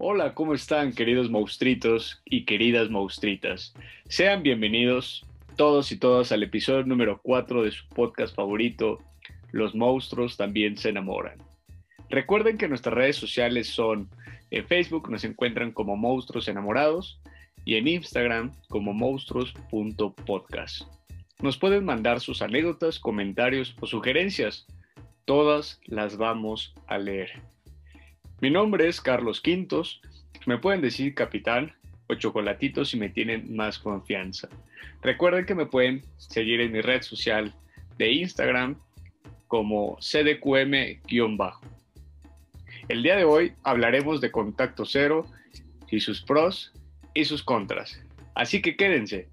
Hola, ¿cómo están queridos monstruitos y queridas monstritas? Sean bienvenidos todos y todas al episodio número 4 de su podcast favorito, Los monstruos también se enamoran. Recuerden que nuestras redes sociales son en Facebook nos encuentran como Monstruos Enamorados y en Instagram como monstruos.podcast. Nos pueden mandar sus anécdotas, comentarios o sugerencias. Todas las vamos a leer. Mi nombre es Carlos Quintos. Me pueden decir capitán o chocolatito si me tienen más confianza. Recuerden que me pueden seguir en mi red social de Instagram como cdqm-bajo. El día de hoy hablaremos de contacto cero y sus pros y sus contras. Así que quédense,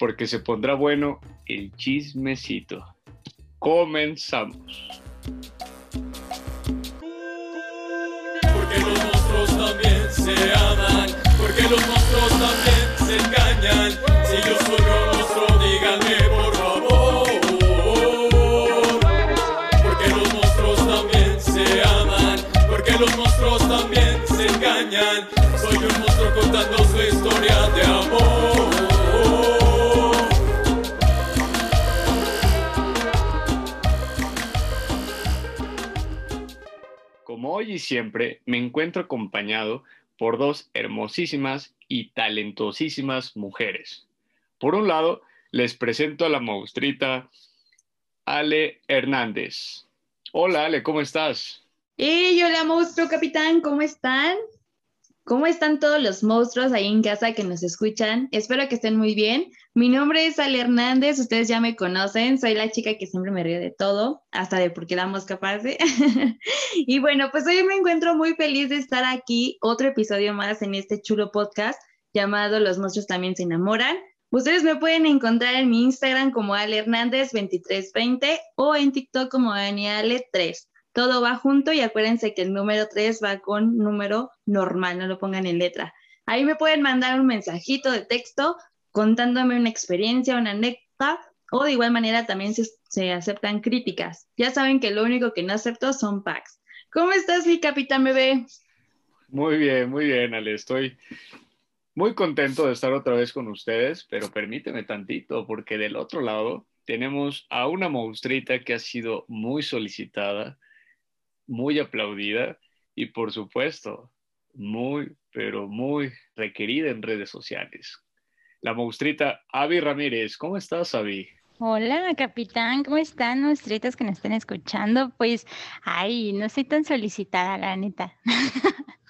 porque se pondrá bueno el chismecito. Comenzamos. Se aman, porque los monstruos también se engañan. Si yo soy un monstruo, díganme por favor. Porque los monstruos también se aman, porque los monstruos también se engañan. Soy un monstruo contando su historia de amor. Como hoy y siempre, me encuentro acompañado por dos hermosísimas y talentosísimas mujeres. Por un lado, les presento a la monstruita Ale Hernández. Hola Ale, ¿cómo estás? ¡Hey, hola monstruo capitán! ¿Cómo están? ¿Cómo están todos los monstruos ahí en casa que nos escuchan? Espero que estén muy bien. Mi nombre es Ale Hernández, ustedes ya me conocen, soy la chica que siempre me ríe de todo, hasta de por qué la mosca pase. y bueno, pues hoy me encuentro muy feliz de estar aquí, otro episodio más en este chulo podcast llamado Los monstruos también se enamoran. Ustedes me pueden encontrar en mi Instagram como Ale Hernández 2320 o en TikTok como Daniale3 todo va junto y acuérdense que el número 3 va con número normal, no lo pongan en letra. Ahí me pueden mandar un mensajito de texto contándome una experiencia, una anécdota, o de igual manera también se, aceptan críticas. Ya saben que lo único que no acepto son packs. ¿Cómo estás, mi capitán bebé? Muy bien, muy bien, Ale. Estoy muy contento de estar otra vez con ustedes, pero permíteme tantito, porque del otro lado tenemos a una monstruita que ha sido muy solicitada, muy aplaudida y por supuesto muy, pero muy requerida en redes sociales. La monstruita Avi Ramírez. ¿Cómo estás, Avi? Hola, capitán, ¿cómo están, monstruitos que nos están escuchando? Pues, ay, no soy tan solicitada, la neta.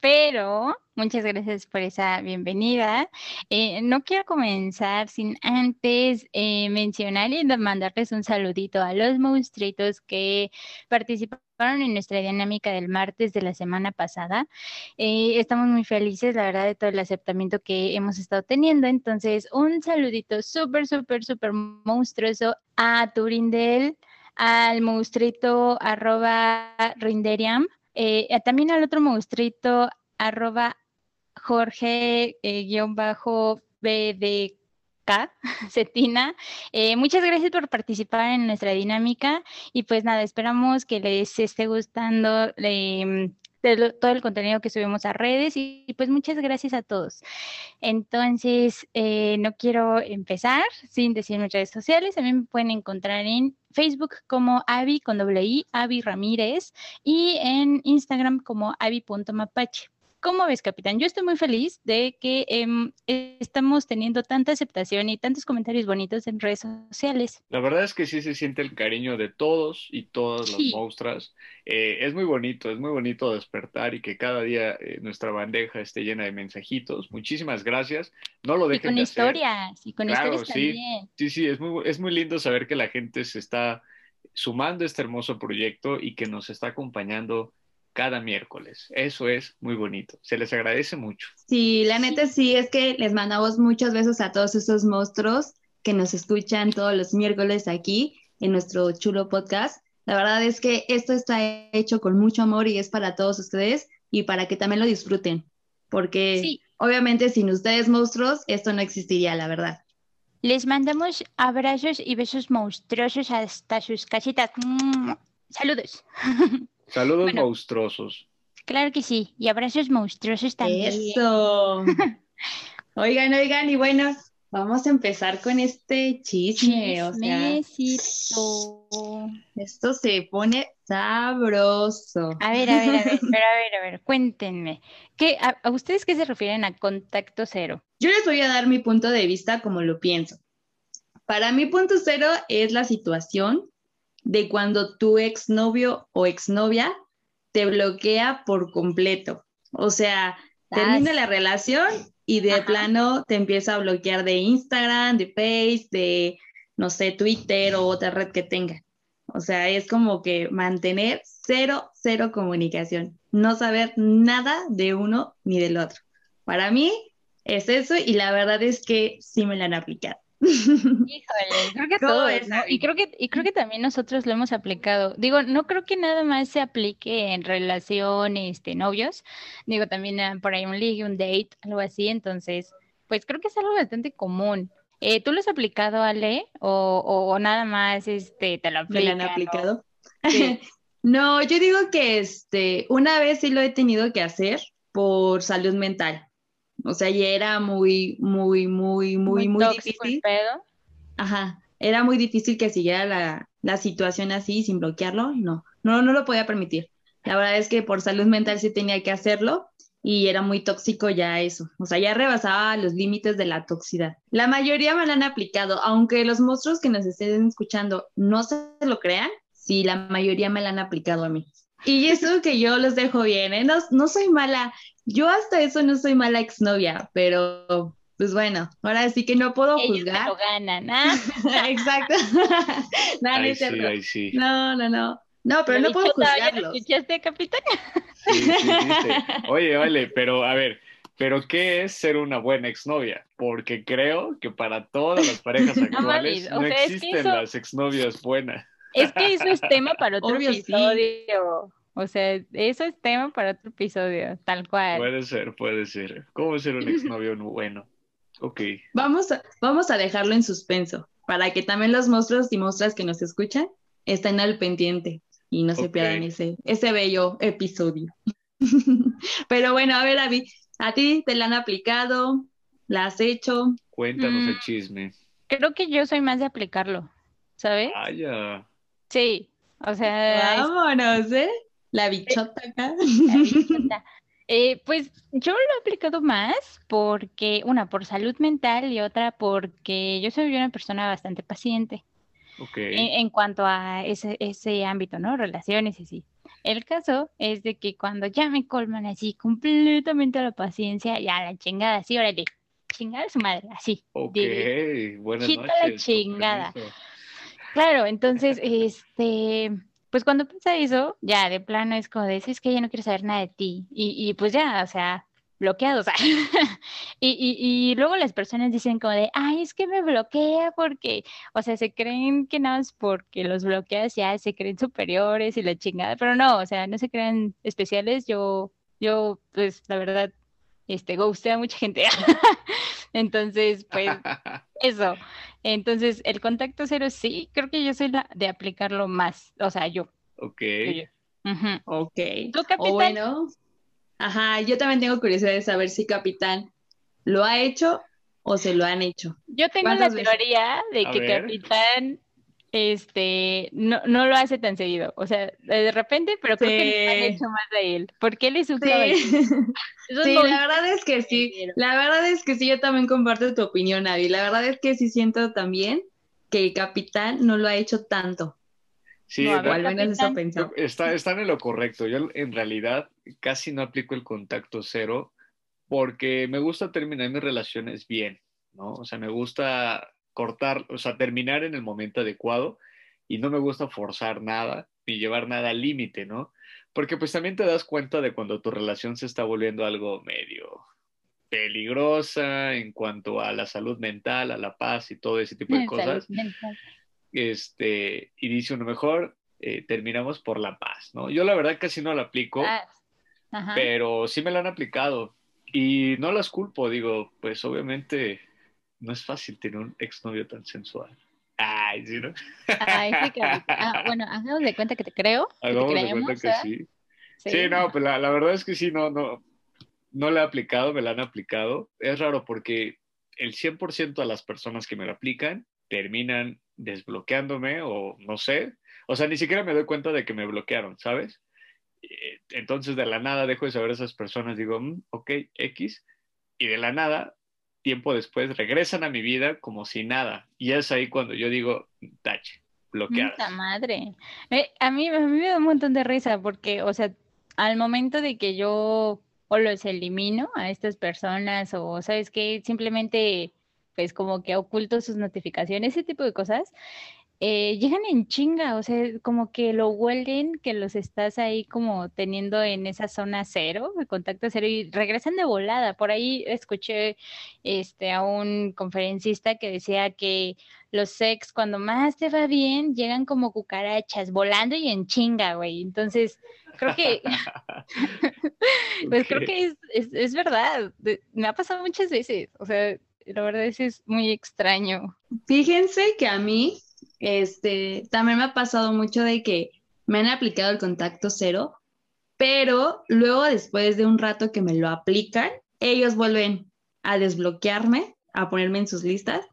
Pero muchas gracias por esa bienvenida. Eh, no quiero comenzar sin antes eh, mencionar y mandarles un saludito a los monstruitos que participaron en nuestra dinámica del martes de la semana pasada. Eh, estamos muy felices, la verdad, de todo el aceptamiento que hemos estado teniendo. Entonces, un saludito súper, súper, súper monstruoso a Turindel, al monstruito arroba Rinderiam eh, también al otro monstruito, arroba Jorge eh, Cetina. Eh, muchas gracias por participar en nuestra dinámica y pues nada, esperamos que les esté gustando todo el contenido que subimos a redes y, pues muchas gracias a todos. Entonces, eh, no quiero empezar sin decir mis redes sociales. También me pueden encontrar en Facebook como Avi con doble I, Avi Ramírez, y en Instagram como avi.mapache. ¿Cómo ves, capitán? Yo estoy muy feliz de que em, estamos teniendo tanta aceptación y tantos comentarios bonitos en redes sociales. La verdad es que sí se siente el cariño de todos y todas las monstruas. Eh, es muy bonito, es muy bonito despertar y que cada día eh, nuestra bandeja esté llena de mensajitos. Muchísimas gracias. No lo dejen y con de historias, y con historias sí, también. Sí, sí, es muy, es muy lindo saber que la gente se está sumando a este hermoso proyecto y que nos está acompañando cada miércoles. Eso es muy bonito. Se les agradece mucho. Sí, la neta sí, es que les mandamos muchos besos a todos esos monstruos que nos escuchan todos los miércoles aquí en nuestro chulo podcast. La verdad es que esto está hecho con mucho amor y es para todos ustedes y para que también lo disfruten, porque obviamente sin ustedes monstruos esto no existiría, la verdad. Les mandamos abrazos y besos monstruosos hasta sus casitas. Saludos. Saludos monstruosos. Claro que sí. Y abrazos monstruosos también. Eso. Oigan, oigan, y bueno, vamos a empezar con este chisme. O sea, esto se pone sabroso. A ver, a ver, a ver, pero a ver, a ver, cuéntenme. ¿Qué, a, a ustedes qué se refieren a contacto cero? Yo les voy a dar mi punto de vista como lo pienso. Para mí, punto cero es la situación de cuando tu exnovio o exnovia te bloquea por completo. O sea, termina Ah, la relación y de Ajá. plano te empieza a bloquear de Instagram, de Face, de, no sé, Twitter o otra red que tenga. O sea, es como que mantener cero, cero comunicación, no saber nada de uno ni del otro. Para mí es eso y la verdad es que sí me la han aplicado. Híjole, creo que ¿Cómo todos, ¿no? Y creo que, y creo que también nosotros lo hemos aplicado. Digo, no creo que nada más se aplique en relaciones, este, novios. Digo, también ah, por ahí un ligue, un date, algo así. Entonces, pues creo que es algo bastante común. Eh, ¿tú lo has aplicado, Ale? O, o, o nada más este, te lo me la han aplican? aplicado. Sí. No, yo digo que este, una vez sí lo he tenido que hacer por salud mental. O sea, ya era muy, muy, muy, muy, muy el difícil. pedo. Ajá, era muy difícil que siguiera la, la situación así sin bloquearlo. No, no, no lo podía permitir. La verdad es que por salud mental sí tenía que hacerlo y era muy tóxico ya eso. O sea, ya rebasaba los límites de la toxicidad. La mayoría me lo han aplicado, aunque los monstruos que nos estén escuchando no se lo crean, sí, la mayoría me la han aplicado a mí. Y eso que yo los dejo bien, ¿eh? No, no soy mala. Yo hasta eso no soy mala exnovia, pero pues bueno, ahora sí que no puedo Ellos juzgar. lo ganan, ¿ah? Exacto. No, no Ahí es sí, cierto. ahí sí. No, no, no. No, pero no puedo bichota, ¿ya lo juzgarlos. escuchaste, capitán? Sí, sí, viste. Oye, vale, pero a ver, ¿pero qué es ser una buena exnovia? Porque creo que para todas las parejas actuales mames, o no sea, es que existen eso- las exnovias buenas. Es que eso es tema para otro Obvio, sí. episodio. O sea, eso es tema para otro episodio, tal cual. Puede ser, puede ser. ¿Cómo ser un exnovio bueno? Ok. Vamos a, vamos a dejarlo en suspenso para que también los monstruos y monstruas que nos escuchan estén al pendiente y no se pierdan ese, ese bello episodio. Pero bueno, a ver, Avi, ¿a ti te la han aplicado? ¿La has hecho? Cuéntanos Mm. el chisme. Creo que yo soy más de aplicarlo, ¿sabes? Vaya. Sí, o sea, Vámonos, ¿eh? La bichota acá. la bichota. Eh, pues yo lo he aplicado más porque, una, por salud mental y otra porque yo soy una persona bastante paciente. Ok. en, en cuanto a ese, ese ámbito, ¿no? Relaciones y así. El caso es de que cuando ya me colman así completamente la paciencia, ya la chingada, así, órale, chingada a su madre, así. Ok. de- Buenas la noches. con chingada. Claro, entonces, este, pues cuando pasa eso, ya de plano es como de, es que ya no quiero saber nada de ti. Y, y pues ya, o sea, bloqueado, o sea. Y, y, y luego las personas dicen como de, ay, es que me bloquea porque, o sea, se creen que nada más porque los bloqueas ya se creen superiores y la chingada, pero no, o sea, no se creen especiales. Yo, yo, pues, la verdad, este, ghosté a mucha gente. Entonces, pues, eso. Entonces, el contacto cero sí, creo que yo soy la de aplicarlo más, o sea, yo. Ok. yo. Ok. ¿Tú, O capitán? bueno, ajá, yo también tengo curiosidad de saber si Capitán lo ha hecho o se lo han hecho. Yo tengo la teoría de que. Capitán este no, no lo hace tan seguido. O sea, de repente, pero creo que le han hecho más a él. Porque él es un Sí, caballero. Es sí, un la verdad es que sí. La verdad es que sí, yo también comparto tu opinión, Avi. La verdad es que sí siento también que Capitán no lo ha hecho tanto. Sí, No, ver, al menos Capitán. Está, están en lo correcto. Yo en realidad casi no aplico el contacto cero porque me gusta terminar mis relaciones bien, ¿no? O sea, me gusta cortar, o sea, terminar en el momento adecuado y no me gusta forzar nada ni llevar nada al límite, ¿no? Porque pues también te das cuenta de cuando tu relación se está volviendo algo medio peligrosa en cuanto a la salud mental, a la paz y todo ese tipo de cosas mental. este, y dice uno mejor, eh, terminamos por la paz, ¿no? Yo la verdad casi no la aplico, Ah, pero sí me la han aplicado y no las culpo, digo, pues obviamente no es fácil tener un exnovio tan sensual. Ay, ¿sí, no? Ay, sí, Capitán. Ah, bueno, hagamos de cuenta que te creo, Hagamos de cuenta que sí. Sí, no, pues la, la verdad es que sí, no, no, no la he aplicado, me la han aplicado. Es raro porque el 100% de las personas que me lo aplican terminan desbloqueándome o no sé. O sea, ni siquiera me doy cuenta de que me bloquearon, ¿sabes? Eh, Entonces de la nada dejo de saber a esas personas, digo, "Mm, ok, X, y de la nada, tiempo después, regresan a mi vida como si nada. Y es ahí cuando yo digo, tache, bloqueadas. Puta madre. Eh, a mí, a mí me da un montón de risa porque, o sea, al momento de que yo o los elimino a estas personas o, ¿sabes qué? Simplemente, pues como que oculto sus notificaciones, ese tipo de cosas, eh, llegan en chinga, o sea, como que lo huelen, que los estás ahí como teniendo en esa zona cero, de contacto cero, y regresan de volada. Por ahí escuché este, a un conferencista que decía que los sex, cuando más te va bien, llegan como cucarachas, volando y en chinga, güey. Entonces, creo que, pues creo que es, es, es verdad. Me ha pasado muchas veces, o sea, la verdad es, es muy extraño. Fíjense que a mí, este, también me ha pasado mucho de que me han aplicado el contacto cero, pero luego después de un rato que me lo aplican, ellos vuelven a desbloquearme, a ponerme en sus listas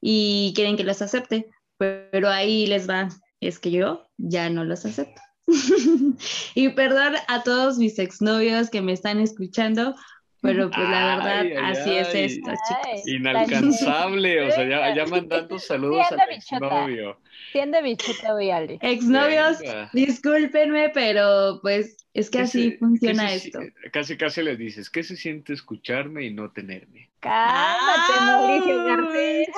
y quieren que los acepte, pero ahí les va, es que yo ya no los acepto. y perdón a todos mis exnovios que me están escuchando, pero pues la verdad, Ay, ay, así es ay. esto, chicos. Inalcanzable, o sea, ya, ya mandando saludos anda, al exnovio. Tiende bichota, voy Ale. Exnovios, Venga. discúlpenme, pero pues es que ¿Qué así se- funciona se- esto. Casi, casi les dices, ¿qué se siente escucharme y no tenerme? Cálmate, Mauricio Garcés.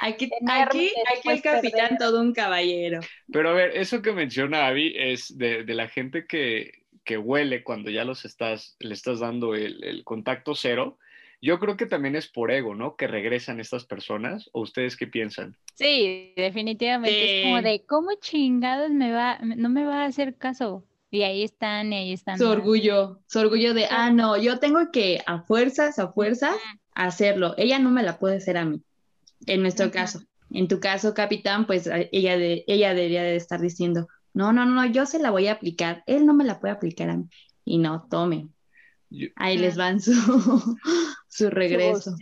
Aquí, aquí, aquí el después capitán perder. todo un caballero. Pero a ver, eso que menciona Abby es de, de la gente que, que huele cuando ya los estás, le estás dando el, el contacto cero. Yo creo que también es por ego, ¿no? Que regresan estas personas. ¿O ustedes qué piensan? Sí, definitivamente es como de cómo chingados me va, no me va a hacer caso. Y ahí están, y ahí están. Su orgullo, su orgullo de, ah, no, yo tengo que a fuerzas, a fuerzas, hacerlo. Ella no me la puede hacer a mí, en nuestro caso. En tu caso, capitán, pues ella, de, ella debería de estar diciendo, no, no, no, yo se la voy a aplicar. Él no me la puede aplicar a mí. Y no, tomen. Yo- Ahí les van su, su regreso.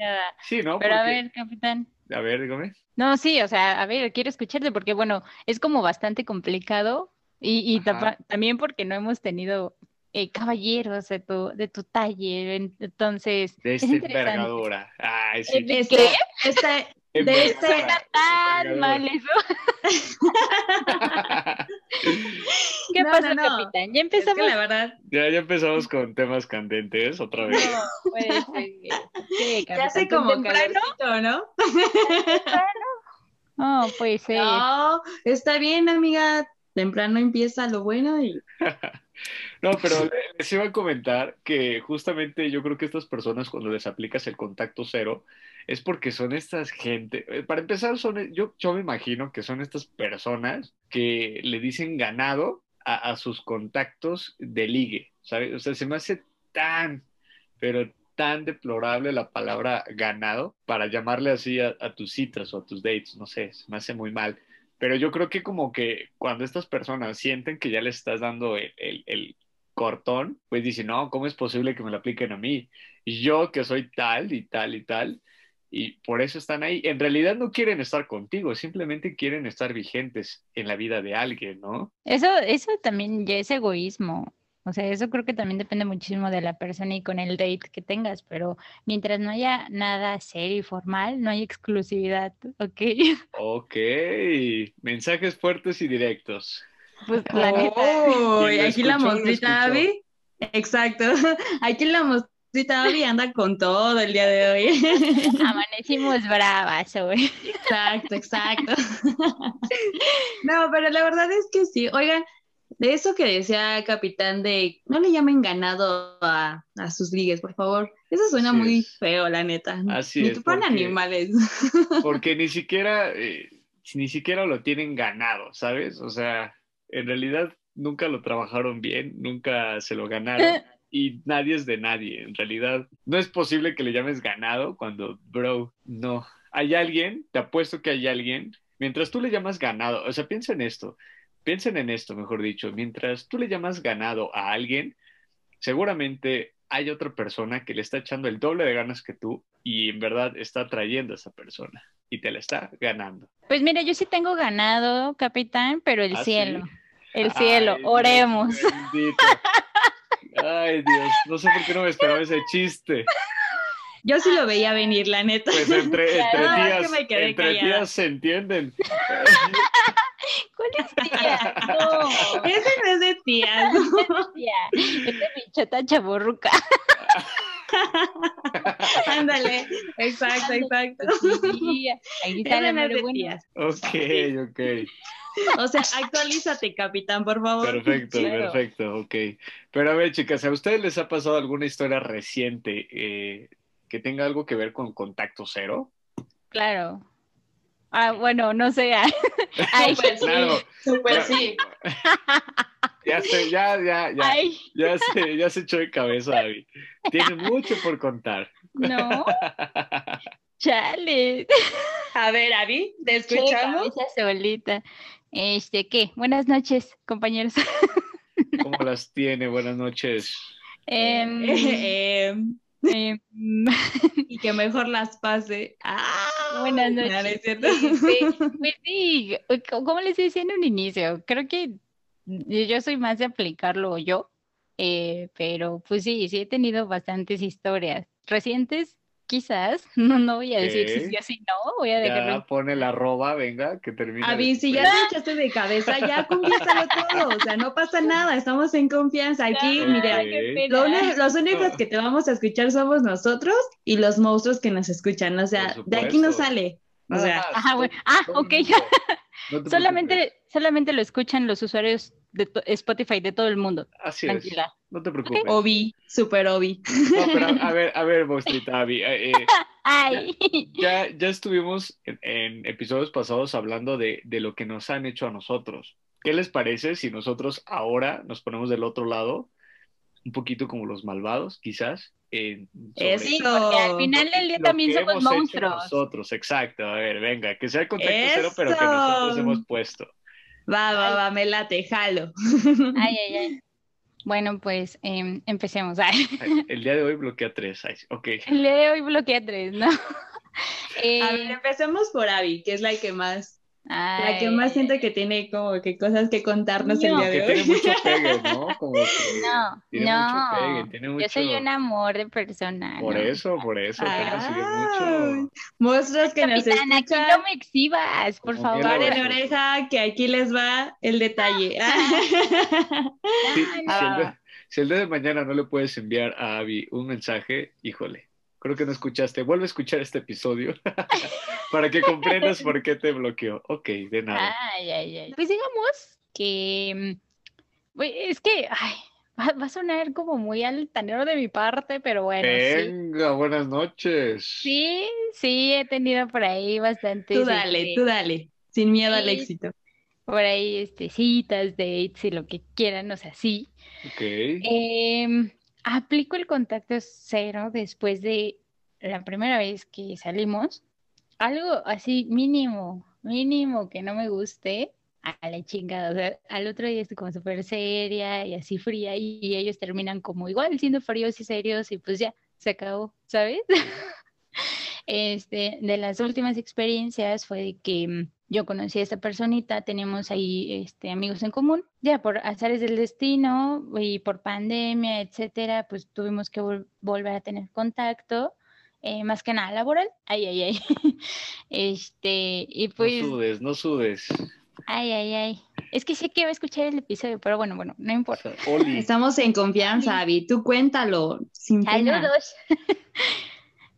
sí, ¿no? Pero a Porque- ver, capitán. a ver, dígame. No, sí, o sea, a ver, quiero escucharte porque, bueno, es como bastante complicado y, y tapa- también porque no hemos tenido eh, caballeros de tu, de tu talle, en- entonces De es esta envergadura. Ay, sí. ¿De Este, qué? este, de Envergadura, este- Tan envergadura. mal eso. ¿Qué No, pasa, no, no. capitán? Ya es empezamos. que la verdad, Ya, ya empezamos con temas candentes otra vez. No, puede ser. Sí, ya hace capitán, como temprano. calorcito, ¿no? No, puede ser. No, está bien, amiga. Temprano empieza lo bueno y No, pero le- les iba a comentar que justamente yo creo que estas personas cuando les aplicas el contacto cero es porque son estas gente, eh, para empezar son, yo, yo me imagino que son estas personas que le dicen ganado a, a sus contactos de ligue, ¿sabes? O sea, se me hace tan, pero tan deplorable la palabra ganado para llamarle así a, a tus citas o a tus dates, no sé, se me hace muy mal. Pero yo creo que como que cuando estas personas sienten que ya les estás dando el, el- el cortón, pues dicen, no, ¿cómo es posible que me lo apliquen a mí? Yo que soy tal y tal y tal, y por eso están ahí. En realidad no quieren estar contigo, simplemente quieren estar vigentes en la vida de alguien, ¿no? Eso, eso también ya es egoísmo. O sea, eso creo que también depende muchísimo de la persona y con el date que tengas, pero mientras no haya nada serio y formal, no hay exclusividad, ¿ok? Ok, mensajes fuertes y directos. Pues la neta. Oh, lo aquí la mostrita. Exacto. Aquí la mostrita Abby anda con todo el día de hoy. Amanecimos bravas hoy. Exacto, exacto. No, pero la verdad es que sí. Oigan, de eso que decía Capitán de no le llamen ganado a, a sus ligues, por favor. Eso suena Así muy es. feo, la neta. Así Ni es, porque- animales. Porque ni siquiera, eh, ni siquiera lo tienen ganado, ¿sabes? O sea, en realidad nunca lo trabajaron bien, nunca se lo ganaron y nadie es de nadie. En realidad, no es posible que le llames ganado cuando, bro, no. Hay alguien, te apuesto que hay alguien, mientras tú le llamas ganado, o sea, piensa en esto. piensen en esto, mejor dicho, mientras tú le llamas ganado a alguien, seguramente hay otra persona que le está echando el doble de ganas que tú y en verdad está trayendo a esa persona y te la está ganando. Pues mira, yo sí tengo ganado, capitán, pero el ¿Ah, cielo. sí? El cielo, Ay, Dios oremos. bendito. Ay, Dios, no sé por qué no me esperaba ese chiste. Yo sí lo veía venir, la neta. Pues entre, entre No, es que tías, entre callada. tías se entienden. ¿Cuál es tía? No, Ese no es de tías. tía. Esta es mi chata chaborruca. Ándale, exacto, exacto. Tía. Ahí está la no de. Ok, ok. O sea, actualízate, capitán, por favor. Perfecto, Claro. perfecto, ok. Pero a ver, chicas, ¿a ustedes les ha pasado alguna historia reciente eh, que tenga algo que ver con contacto cero? Claro. Ah, bueno, no sé. ah. Ay, Súper sí, Claro. súper sí. Ya sé, ya, ya, ya, ay, ya se, ya se echó de cabeza, David. Tiene mucho por contar. no. Chale. A ver, Avi, ¿te escuchamos? solita. Este, ¿qué? Buenas noches, compañeros. ¿Cómo las tiene? Buenas noches. Em, Eh, em, y que mejor las pase. Ah, Buenas no, noches. no es cierto. Sí, pues sí, como les decía en un inicio, creo que yo soy más de aplicarlo yo, eh, pero pues sí, sí he tenido bastantes historias recientes, quizás, no, no voy a decir si sí o si no, voy a dejarlo. Ya pone la arroba, venga, que termine. Avi, si ya te echaste de cabeza, ya confiésalo todo. O sea, no pasa nada, estamos en confianza. Aquí, mira. Lo los únicos que te vamos a escuchar somos nosotros y los monstruos que nos escuchan. O sea, de aquí no sale. O sea, Ajá, bueno. Ah, el ok. No. Solamente, solamente lo escuchan los usuarios de Spotify de todo el mundo. Así es. Tranquila. No te preocupes. Obi, super Obi. No, pero a ver, a ver, Monstrita, Abby, eh, eh, Ay, ya, ya estuvimos en, en episodios pasados hablando de, de lo que nos han hecho a nosotros. ¿Qué les parece si nosotros ahora nos ponemos del otro lado, un poquito como los malvados, quizás? Eso. sí, porque al final del día lo también somos monstruos. nosotros, exacto. A ver, venga, que sea el contacto cero, pero que nosotros hemos puesto. Va, va, va, me late, jalo. Ay, ay, ay. Bueno, pues em, empecemos. Ay, El día de hoy bloquea tres. Ay, ok. el día de hoy bloquea tres, ¿no? Eh, A ver, empecemos por Abby, que es la que más, la que más siento que tiene como que cosas que contarnos el día Que de tiene hoy. mucho pegue, ¿no? Como que No, tiene mucho no. pegue, tiene mucho... Yo soy un amor de persona. Por ¿no? eso, por eso, Ay, mucho. Monstruos que nos Capitán, aquí escuchan. no me exhibas, por Como favor. bueno. oreja, que aquí les va el detalle. Sí, Ay, si, Ah, el de, va. si el día de mañana no le puedes enviar a Abby un mensaje, híjole, creo que no escuchaste. Vuelve a escuchar este episodio para que comprendas por qué te bloqueó. Ok, de nada. Ay, ay, ay. Pues digamos que mm, es que ay, va, va a sonar como muy altanero de mi parte, pero bueno, sí. Venga, buenas noches. Sí, sí, he tenido por ahí bastantes, Tú dale, este, tú dale, sin miedo al éxito. por ahí este, citas, dates y lo que quieran, o sea, sí. Ok. Em, aplico el contacto cero después de la primera vez que salimos. Algo así mínimo, mínimo que no me guste, a la chingada. O sea, al otro día estoy como súper seria y así fría y, y ellos terminan como igual siendo fríos y serios y pues ya, se acabó, ¿sabes? Este, de las últimas experiencias fue de que mm, yo conocí a esta personita, teníamos ahí este, amigos en común, ya por azares del destino y por pandemia, etcétera, pues tuvimos que vol- volver a tener contacto, eh, más que nada laboral, ay, ay, ay, este, y pues, No sudes, no sudes. ay, ay, ay, es que sé que va a escuchar el episodio, pero bueno, bueno, no importa. Oli, Estamos en confianza, Abby. Tú cuéntalo, sin pena. Saludos.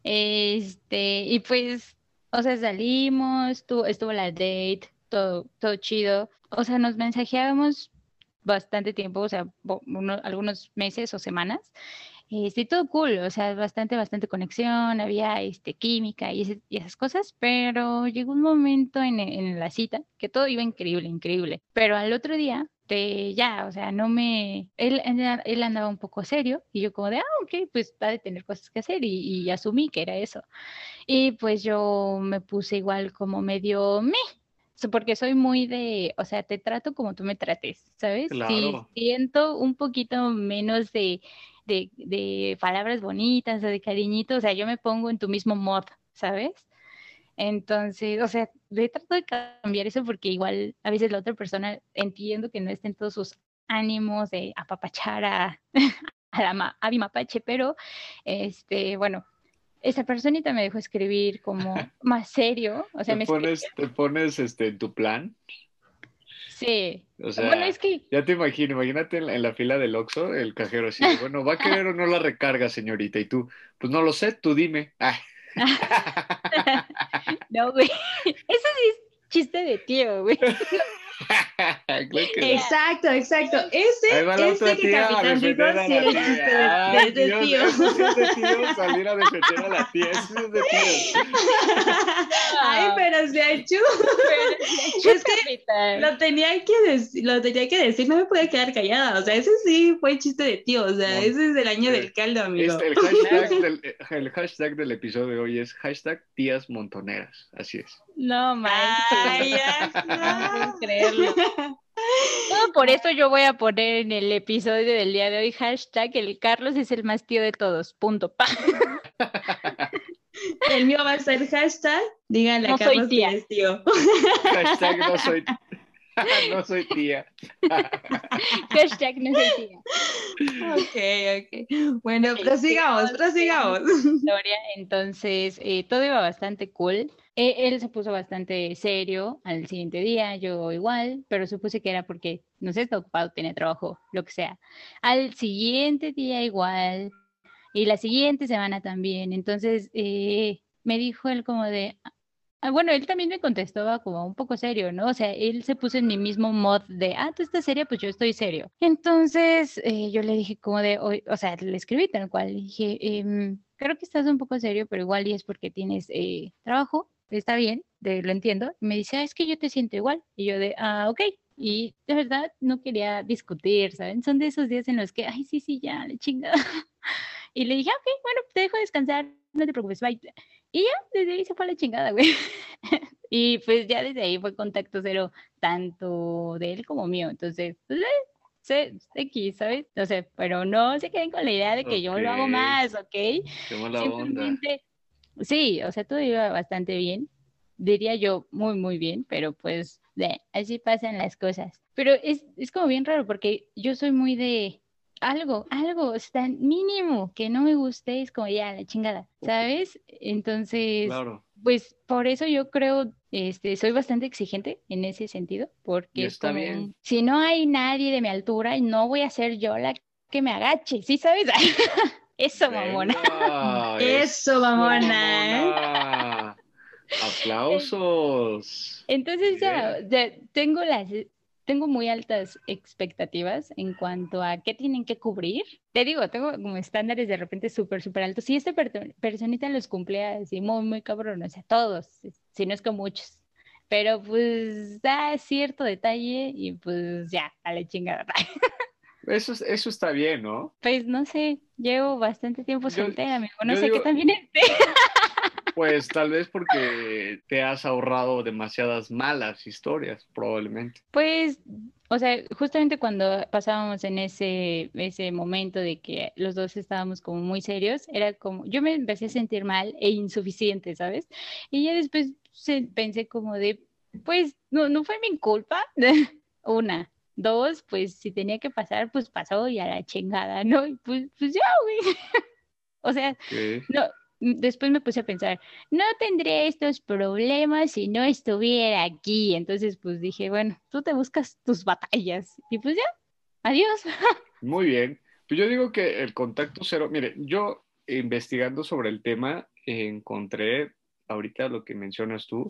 Este, y pues, o sea, salimos, tu- estuvo la date, todo, todo chido. O sea, nos mensajeábamos bastante tiempo, o sea, uno- algunos meses o semanas. Este, y todo cool, o sea, bastante, bastante conexión, había este, química y, ese- y esas cosas, pero llegó un momento en, en la cita que todo iba increíble, increíble. Pero al otro día, de ya, o sea, no me. Él, él andaba un poco serio y yo, como de, ah, ok, pues va de tener cosas que hacer y, y asumí que era eso. Y pues yo me puse igual como medio me, porque soy muy de, o sea, te trato como tú me trates, ¿sabes? Claro. siento un poquito menos de, de, de palabras bonitas de cariñito, o sea, yo me pongo en tu mismo mod, ¿sabes? Entonces, o sea, he tratado de cambiar eso porque igual a veces la otra persona entiendo que no está en todos sus ánimos de apapachar a, a, la a mi mapache, pero este, bueno, esa personita me dejó escribir como más serio, o sea, ¿Te me pones, te pones este, en tu plan? Sí. O sea, bueno, es que ya te imagino, imagínate en la, en la fila del Oxxo, el cajero así, bueno, ¿va a querer o no la recarga, señorita? Y tú, pues no lo sé, tú dime. Ay. no, güey. Eso sí es chiste de tío, güey. No. Exacto, exacto. Ese, ese que tía Capitán dijo defender a sí es de, de- de tío. Es de tío, salir a defender a la tía, eso sí es de tío. Ay, pero se ha hecho. Es que Lo tenía que decir, lo tenía que decir, no me podía quedar callada. O sea, ese sí fue chiste de tío. O sea, ese es el año del caldo, amigo. Este, el, hashtag del, el hashtag del episodio de hoy es hashtag tías montoneras, así es. No, manches. Ay, ya No puedo está. No, por eso yo voy a poner en el episodio del día de hoy hashtag el Carlos es el más tío de todos. Punto. Pa. El mío va a ser hashtag, díganle No a soy Carlos que tía. es tío. Hashtag no soy, no soy tía. Hashtag no soy tía. Ok, ok. Bueno, Ok, prosigamos, sigamos, prosigamos. historia, entonces eh, todo iba bastante cool. Eh, él se puso bastante serio al siguiente día, yo igual, pero supuse que era porque, no sé, está ocupado, tenía trabajo, lo que sea. Al siguiente día igual, y la siguiente semana también. Entonces eh, me dijo él como de, ah, bueno, él también me contestaba como un poco serio, ¿no? O sea, él se puso en mi mismo mod de, ah, tú estás seria, pues yo estoy serio. Entonces eh, yo le dije como de, "Oye", o sea, le escribí tal cual, le dije, "Em, creo que estás un poco serio, pero igual y es porque tienes eh, trabajo, está bien, de- lo entiendo. Y me dice, ah, es que yo te siento igual. Y yo de, ah, ok. Y de verdad no quería discutir, ¿saben? Son de esos días en los que, ay, sí, sí, ya, le chingada. Y le dije, "Ah, ok, bueno, te dejo descansar, no te preocupes, bye. Y ya, desde ahí se fue a la chingada, güey. Y pues ya desde ahí fue contacto cero, tanto de él como mío. Entonces, pues, eh, sé, X, ¿sabes? No sé, pero no se queden con la idea de que yo lo hago más, ¿ok? Qué mala onda. Sí, o sea, todo iba bastante bien. Diría yo muy, muy bien, pero pues así pasan las cosas. Pero es, es como bien raro porque yo soy muy de algo, algo, o sea, mínimo que no me guste, es como ya la chingada, ¿sabes? Entonces, Claro. pues por eso yo creo, este, soy bastante exigente en ese sentido, porque Y es está como, bien. si no hay nadie de mi altura, no voy a ser yo la que me agache, ¿sí sabes? Eso, mamona. Venga, Eso, mamona, ¿eh? mamona. Aplausos. Entonces ya, ya tengo las, tengo muy altas expectativas en cuanto a qué tienen que cubrir. Te digo, tengo como estándares de repente súper, súper altos. Si esta per- personita los cumple así muy, muy cabrón, o sea, todos, si no es que muchos. Pero pues da cierto detalle y pues ya, a la chingada. Eso, es- eso está bien, ¿no? Pues no sé, llevo bastante tiempo Yo- soltera, amigo. No sé digo- qué también esté. Pues tal vez porque te has ahorrado demasiadas malas historias, probablemente. Pues, o sea, justamente cuando pasábamos en ese, ese momento de que los dos estábamos como muy serios, era como, yo me empecé a sentir mal e insuficiente, ¿sabes? Y ya después se- pensé como de, pues, no, no fue mi culpa. Una. Dos, pues si tenía que pasar, pues pasó y a la chingada, ¿no? Y pues, pues ya, güey. O sea, Ok. no, después me puse a pensar, no tendría estos problemas si no estuviera aquí. Entonces, pues dije, bueno, tú te buscas tus batallas. Y pues ya, adiós. Muy bien. Pues yo digo que el contacto cero, mire, yo investigando sobre el tema encontré ahorita lo que mencionas tú,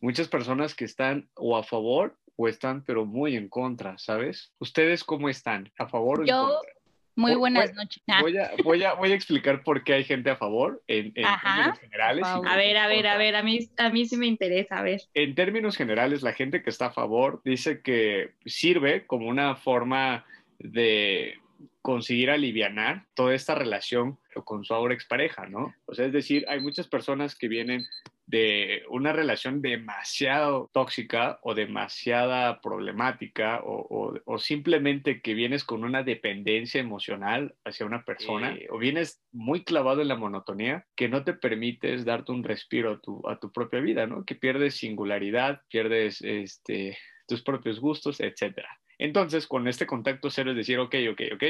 muchas personas que están o a favor o están pero muy en contra, ¿sabes? ¿Ustedes cómo están? ¿A favor o en contra? Muy buenas voy- noches. Ah, Voy a, voy a, voy a explicar por qué hay gente a favor en, términos generales. A ver, a ver, a ver, a mí, a mí sí me interesa, a ver. En términos generales, la gente que está a favor dice que sirve como una forma de conseguir alivianar toda esta relación con su ahora expareja, ¿no? O sea, es decir, hay muchas personas que vienen de una relación demasiado tóxica o demasiada problemática o, o, simplemente que vienes con una dependencia emocional hacia una persona o vienes muy clavado en la monotonía que no te permites darte un respiro a tu, a tu propia vida, ¿no? Que pierdes singularidad, pierdes este, tus propios gustos, etc. Entonces, con este contacto cero es decir, ok, ok, ok,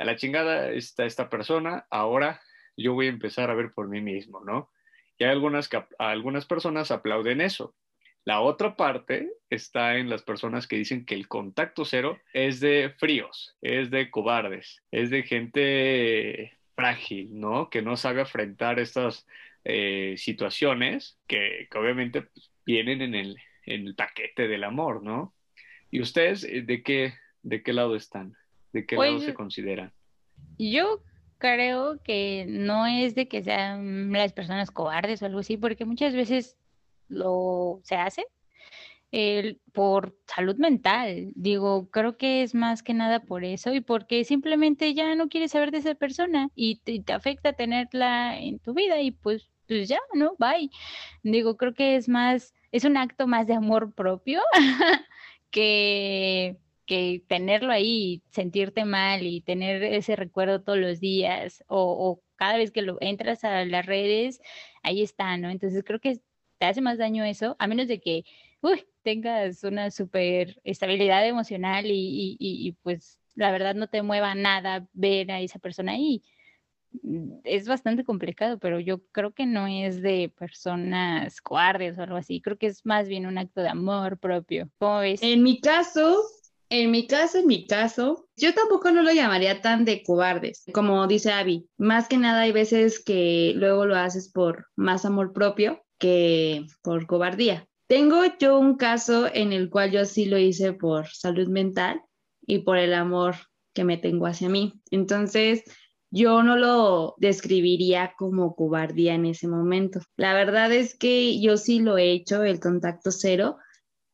a la chingada está esta persona, ahora yo voy a empezar a ver por mí mismo, ¿no? Y hay algunas, algunas personas aplauden eso. La otra parte está en las personas que dicen que el contacto cero es de fríos, es de cobardes, es de gente frágil, ¿no? Que no sabe afrontar estas eh, situaciones que, obviamente pues, vienen en el, en el, paquete del amor, ¿no? ¿Y ustedes eh, de qué, de qué lado están? ¿De qué lado pues, se consideran? Yo creo que no es de que sean las personas cobardes o algo así, porque muchas veces lo se hace por salud mental. Digo, creo que es más que nada por eso y porque simplemente ya no quieres saber de esa persona y te, te afecta tenerla en tu vida y pues, pues ya, ¿no? Bye. Digo, creo que es más, es un acto más de amor propio que que tenerlo ahí, sentirte mal y tener ese recuerdo todos los días o, cada vez que lo entras a las redes, ahí está, ¿no? Entonces creo que te hace más daño eso, a menos de que tengas una super estabilidad emocional y, y, pues la verdad no te mueva nada ver a esa persona ahí. Mm, es bastante complicado, pero yo creo que no es de personas cobardes o algo así. Creo que es más bien un acto de amor propio. ¿Cómo ves? En mi caso, en mi caso, en mi caso, yo tampoco no lo llamaría tan de cobardes, como dice Abby. Más que nada hay veces que luego lo haces por más amor propio que por cobardía. Tengo yo un caso en el cual yo sí lo hice por salud mental y por el amor que me tengo hacia mí. Entonces, yo no lo describiría como cobardía en ese momento. La verdad es que yo sí lo he hecho, el contacto cero,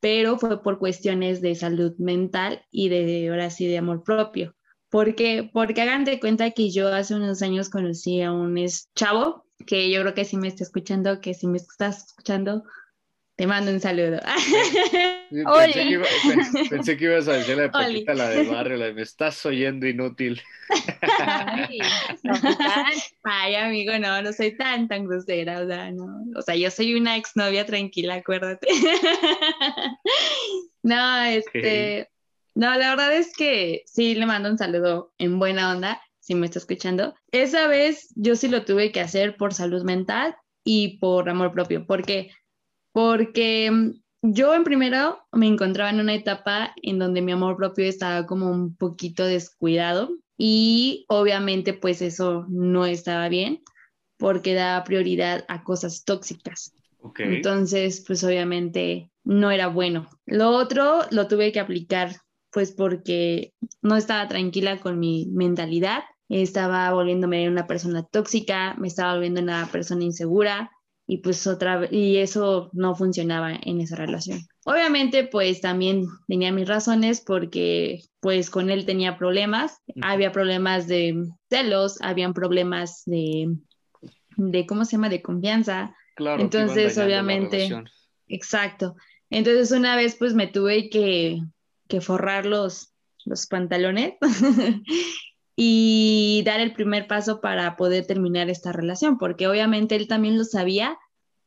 pero fue por cuestiones de salud mental y de, ahora sí, de amor propio. Porque, porque hagan de cuenta que yo hace unos años conocí a un chavo que yo creo que sí me está escuchando, que si me estás escuchando, te mando un saludo. Pensé, que, ibas a decir la de Paquita, la del barrio, la de me estás oyendo inútil. Ay, amigo, no, no soy tan, tan grosera, o sea, no. O sea, yo soy una exnovia tranquila, acuérdate. no, este, no, la verdad es que sí le mando un saludo en buena onda, si me está escuchando. Esa vez yo sí lo tuve que hacer por salud mental y por amor propio, porque porque mm, yo en primero me encontraba en una etapa en donde mi amor propio estaba como un poquito descuidado y obviamente pues eso no estaba bien porque daba prioridad a cosas tóxicas. Entonces pues obviamente no era bueno. Lo otro lo tuve que aplicar pues porque no estaba tranquila con mi mentalidad, estaba volviéndome una persona tóxica, me estaba volviendo una persona insegura, y pues otra y eso no funcionaba en esa relación. Obviamente pues también tenía mis razones porque pues con él tenía problemas, había problemas de celos, habían problemas de de cómo se llama de confianza. Claro, Entonces obviamente exacto. Entonces una vez pues me tuve que que forrar los los pantalones y dar el primer paso para poder terminar esta relación, porque obviamente él también lo sabía,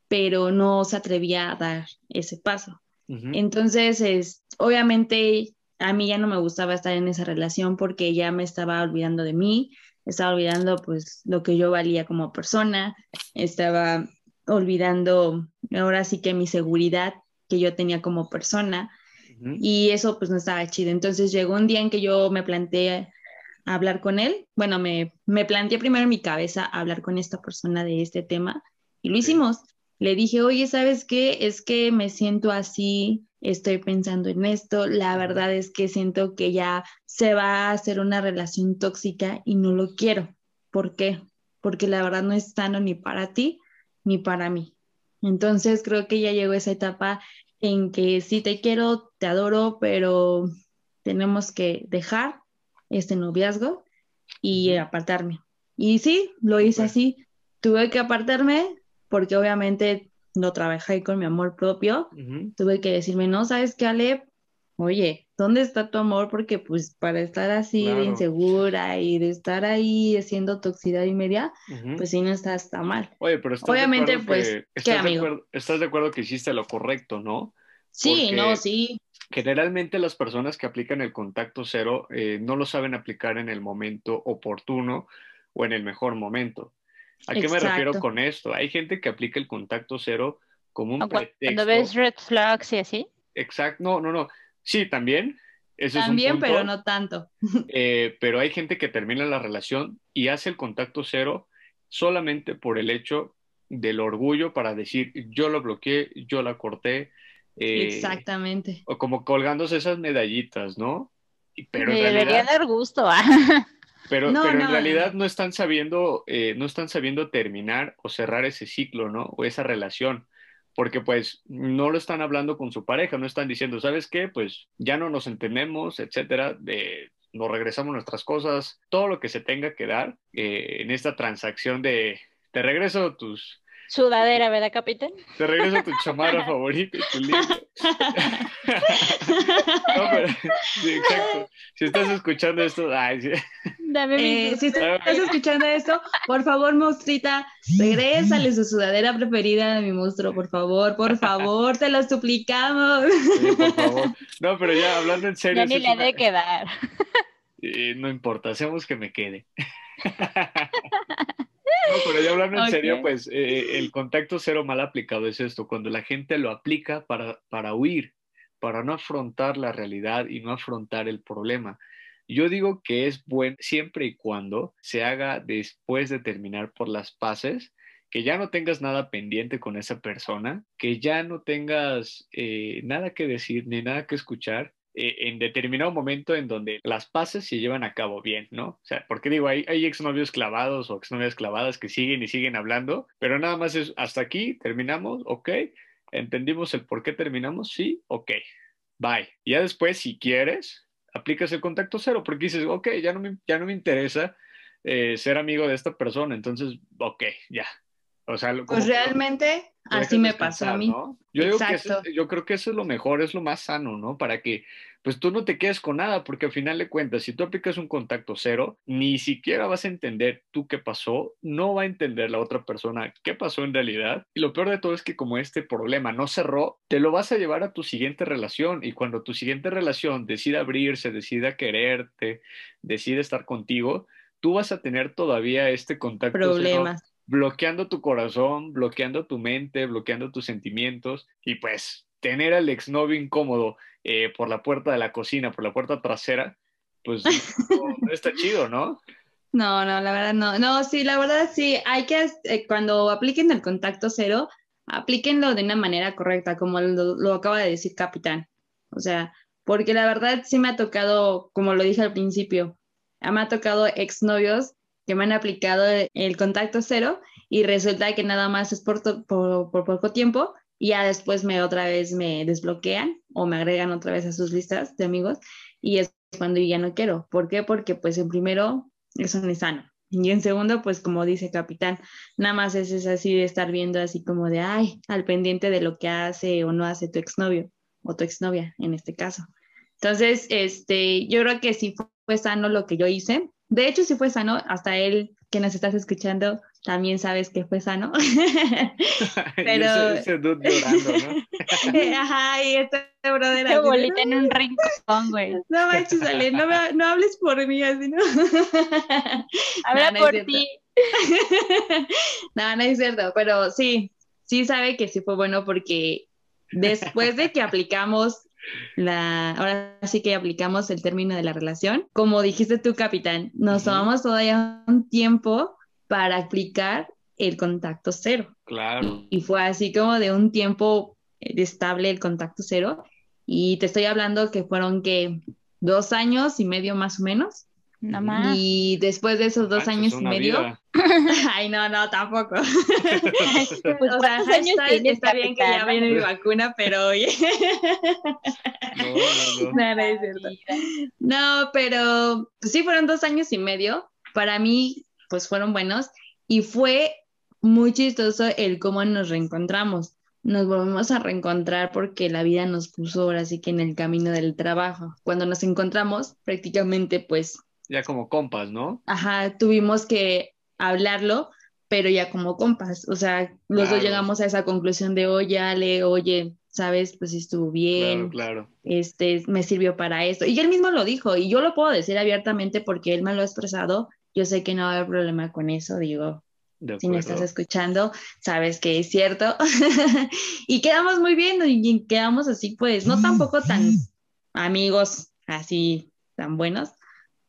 pero no se atrevía a dar ese paso. Entonces, es, obviamente a mí ya no me gustaba estar en esa relación porque ya me estaba olvidando de mí, estaba olvidando pues lo que yo valía como persona, estaba olvidando ahora sí que mi seguridad que yo tenía como persona y eso pues no estaba chido. Entonces llegó un día en que yo me planteé hablar con él. Bueno, me, me planteé primero en mi cabeza hablar con esta persona de este tema y lo hicimos. Le dije, oye, ¿sabes qué? Es que me siento así, estoy pensando en esto, la verdad es que siento que ya se va a hacer una relación tóxica y no lo quiero. ¿Por qué? Porque la verdad no es sano ni para ti ni para mí. Entonces creo que ya llegó esa etapa en que sí te quiero, te adoro, pero tenemos que dejar este noviazgo y apartarme. Y sí, lo hice así. Tuve que apartarme porque obviamente lo trabajé con mi amor propio, tuve que decirme, no, ¿sabes qué, Ale? Oye, ¿dónde está tu amor? Porque pues para estar así de insegura y de estar ahí haciendo toxicidad y media, pues sí no está hasta mal. Oye, pero estás de Obviamente, acuerdo pues, que- ¿qué, estás, de amigo? acuerdo, estás de acuerdo que hiciste lo correcto, ¿no? Sí, Porque- no, sí, Generalmente las personas que aplican el contacto cero eh, no lo saben aplicar en el momento oportuno o en el mejor momento. ¿A qué me refiero con esto? Hay gente que aplica el contacto cero como un pretexto. Cuando ves red flags y así. Exacto, no, no, no. Sí, también. Ese también, es un punto, pero no tanto. eh, pero hay gente que termina la relación y hace el contacto cero solamente por el hecho del orgullo para decir yo lo bloqueé, yo la corté. Eh, Exactamente. o como colgándose esas medallitas, ¿no? Pero Me debería realidad, dar gusto. ah. pero, No, pero en realidad no están sabiendo, eh, no están sabiendo terminar o cerrar ese ciclo, ¿no? O esa relación. Porque pues no lo están hablando con su pareja, no están diciendo, ¿sabes qué? Pues ya no nos entendemos, etcétera, de nos regresamos nuestras cosas, todo lo que se tenga que dar eh, en esta transacción de te regreso tus, Sudadera, ¿verdad, capitán? te regreso tu chamarra favorita y tu libro. No, pero, sí, exacto. Si estás escuchando esto, ay, sí. Dame mi Eh, si estás escuchando esto, por favor, monstruita, regrésale su sudadera preferida a mi monstruo, por favor, por favor, te lo suplicamos. Sí, por favor. No, pero ya hablando en serio, Ya ni le una- de quedar. eh, no importa, hacemos que me quede. No, pero ya hablando en serio, pues eh, el contacto cero mal aplicado es esto, cuando la gente lo aplica para, para huir, para no afrontar la realidad y no afrontar el problema. Yo digo que es bueno siempre y cuando se haga después de terminar por las paces, que ya no tengas nada pendiente con esa persona, que ya no tengas eh, nada que decir ni nada que escuchar eh, en determinado momento en donde las paces se llevan a cabo bien, ¿no? O sea, porque digo, hay, hay exnovios clavados o exnovias clavadas que siguen y siguen hablando, pero nada más es hasta aquí, terminamos, ok, entendimos el por qué terminamos, sí, ok, bye. Ya después, si quieres, aplicas el contacto cero, porque dices, ok, ya no me, ya no me interesa eh, ser amigo de esta persona, entonces, ok, ya. O sea, lo- Pues realmente así me pasó a mí. ¿no? Yo digo que eso- yo creo que eso es lo mejor, es lo más sano, ¿no? Para que pues tú no te quedes con nada, porque al final de cuentas, si tú aplicas un contacto cero, ni siquiera vas a entender tú qué pasó, no va a entender la otra persona qué pasó en realidad. Y lo peor de todo es que como este problema no cerró, te lo vas a llevar a tu siguiente relación y cuando tu siguiente relación decida abrirse, decida quererte, decide estar contigo, tú vas a tener todavía este contacto Problemas. Bloqueando tu corazón, bloqueando tu mente, bloqueando tus sentimientos y pues tener al exnovio incómodo eh, por la puerta de la cocina, por la puerta trasera, pues no, no está chido, ¿no? No, no, la verdad no. No, sí, la verdad sí, hay que, eh, cuando apliquen el contacto cero, aplíquenlo de una manera correcta, como lo, lo acaba de decir Capitán. O sea, porque la verdad sí me ha tocado, como lo dije al principio, me ha tocado exnovios que me han aplicado el contacto cero y resulta que nada más es por, por, poco tiempo y ya después me otra vez me desbloquean o me agregan otra vez a sus listas de amigos y es cuando ya no quiero. ¿Por qué? Porque pues en primero eso no es sano. Y en segundo, pues como dice Capitán, nada más es, es así de estar viendo así como de, ay, al pendiente de lo que hace o no hace tu exnovio o tu exnovia en este caso. Entonces, este, yo creo que sí fue sano lo que yo hice. De hecho, sí fue sano. Hasta él que nos estás escuchando también sabes que fue sano. Pero- Y ese, ese dude llorando, ¿no? Ajá, y este brother de, bolita en un rincón, güey. No manches, Ale, no, me- no hables por mí así, ¿no? Habla No, no es por ti. No, no es cierto, pero sí, sí sabe que sí fue bueno porque después de que aplicamos la, ahora sí que aplicamos el término de la relación, como dijiste tú, capitán, nos Ujú. tomamos todavía un tiempo para aplicar el contacto cero. Claro. Y fue así como de un tiempo eh, estable el contacto cero. Y te estoy hablando que fueron que dos años y medio más o menos. No más. Y después de esos dos Manches, años y medio, vida. ay no, no, tampoco. Pues, o sea, ¿cuántos años está bien que ya viene mi vacuna, pero oye, No, no, no. no, no es cierto. No, pero pues, sí fueron dos años y medio. Para mí, pues fueron buenos. Y fue muy chistoso el cómo nos reencontramos. nos volvemos a reencontrar porque la vida nos puso ahora sí que en el camino del trabajo. Cuando nos encontramos, prácticamente pues... Ya como compas, ¿no? Ajá, tuvimos que hablarlo, pero ya como compas. O sea, los dos llegamos a esa conclusión de, oye, Ale, oye, sabes, pues estuvo bien, claro, claro. este, me sirvió para esto. Y él mismo lo dijo, y yo lo puedo decir abiertamente porque él me lo ha expresado. Yo sé que no va a haber problema con eso, digo, si me estás escuchando, sabes que es cierto. y quedamos muy bien y quedamos así, pues, no tampoco tan amigos así tan buenos,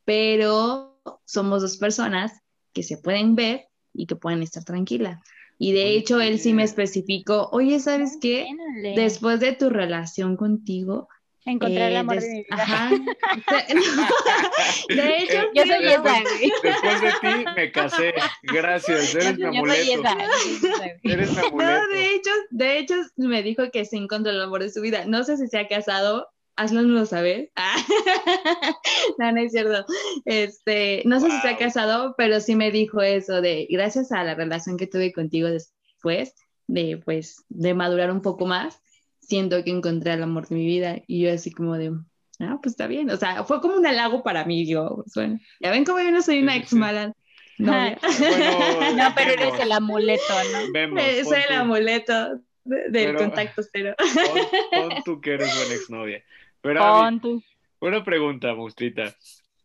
pero somos dos personas que se pueden ver y que pueden estar tranquilas. Y de hecho, él sí me especificó, oye, ¿sabes qué? Después de tu relación contigo, Encontrar el amor de mi vida. Ajá. De hecho, yo soy esa, Después de ti me casé. Gracias, eres mi amuleto. Eres mi amuleto. No, de hecho, de hecho, me dijo que se encontró el amor de su vida. No sé si se ha casado, hazlo saber. Ah. no, no es cierto. Este, no sé si se ha casado, pero sí me dijo eso de gracias a la relación que tuve contigo después, de pues, de madurar un poco más siento que encontré el amor de mi vida y yo así como de, ah, pues está bien, o sea, fue como un halago para mí, yo, pues, bueno, ya ven cómo yo no soy una ex mala. No, no, pero eres el amuleto, ¿no? Vemos, soy el amuleto del contacto cero. Pon, tú que eres buena exnovia. Pero. Una pregunta, Mustrita.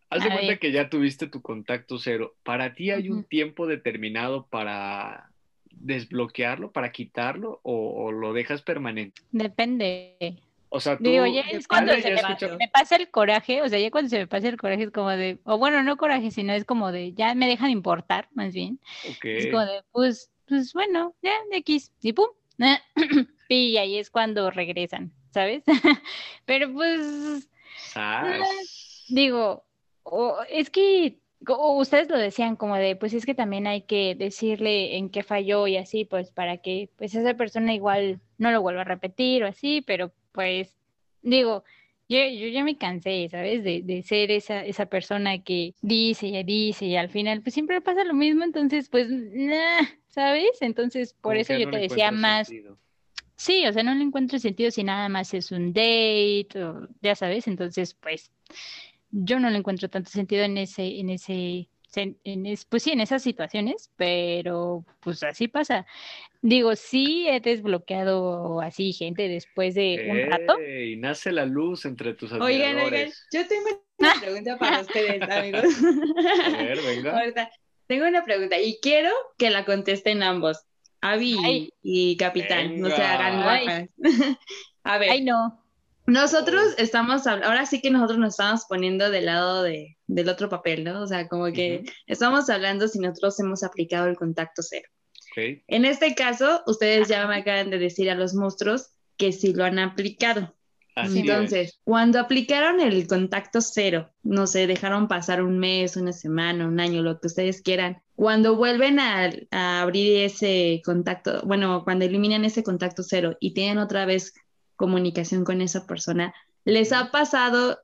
Haz de cuenta que ya tuviste tu contacto cero. ¿Para ti hay un tiempo determinado para desbloquearlo, para quitarlo o, lo dejas permanente? Depende. O sea, tú, Digo, ya es cuando se me, pasa el coraje, o sea, ya cuando se me pasa el coraje es como de, o bueno, no coraje, sino es como de, ya me dejan importar, más bien. Es como de, pues, pues bueno, ya, de X, y pum, y ahí es cuando regresan, ¿sabes? Pero pues, digo, es que ustedes lo decían como de, pues es que también hay que decirle en qué falló y así, pues para que pues esa persona igual no lo vuelva a repetir o así, pero pues digo, yo, yo ya me cansé, ¿sabes? De, de ser esa, esa persona que dice y dice y al final pues siempre pasa lo mismo, entonces pues, ¿sabes? Entonces por eso yo te decía más... Sí, o sea, no le encuentro sentido si nada más es un date, o, ya sabes, entonces pues yo no le encuentro tanto sentido en ese, en ese, en pues sí, en esas situaciones, pero pues así pasa. Digo, sí he desbloqueado así gente después de un rato. Y nace la luz entre tus admiradores. Oigan, oigan, yo tengo una pregunta para ustedes, amigos. A ver, venga. tengo una pregunta y quiero que la contesten ambos, Avi y Capitán, no se hagan guapas. A ver. Ay, no. Nosotros estamos, ahora sí que nosotros nos estamos poniendo del lado de, del otro papel, ¿no? O sea, como que estamos hablando si nosotros hemos aplicado el contacto cero. En este caso, ustedes ya me acaban de decir a los monstruos que sí lo han aplicado. Entonces, cuando aplicaron el contacto cero, no sé, dejaron pasar un mes, una semana, un año, lo que ustedes quieran. Cuando vuelven a, a abrir ese contacto, bueno, cuando eliminan ese contacto cero y tienen otra vez comunicación con esa persona. ¿Les ha pasado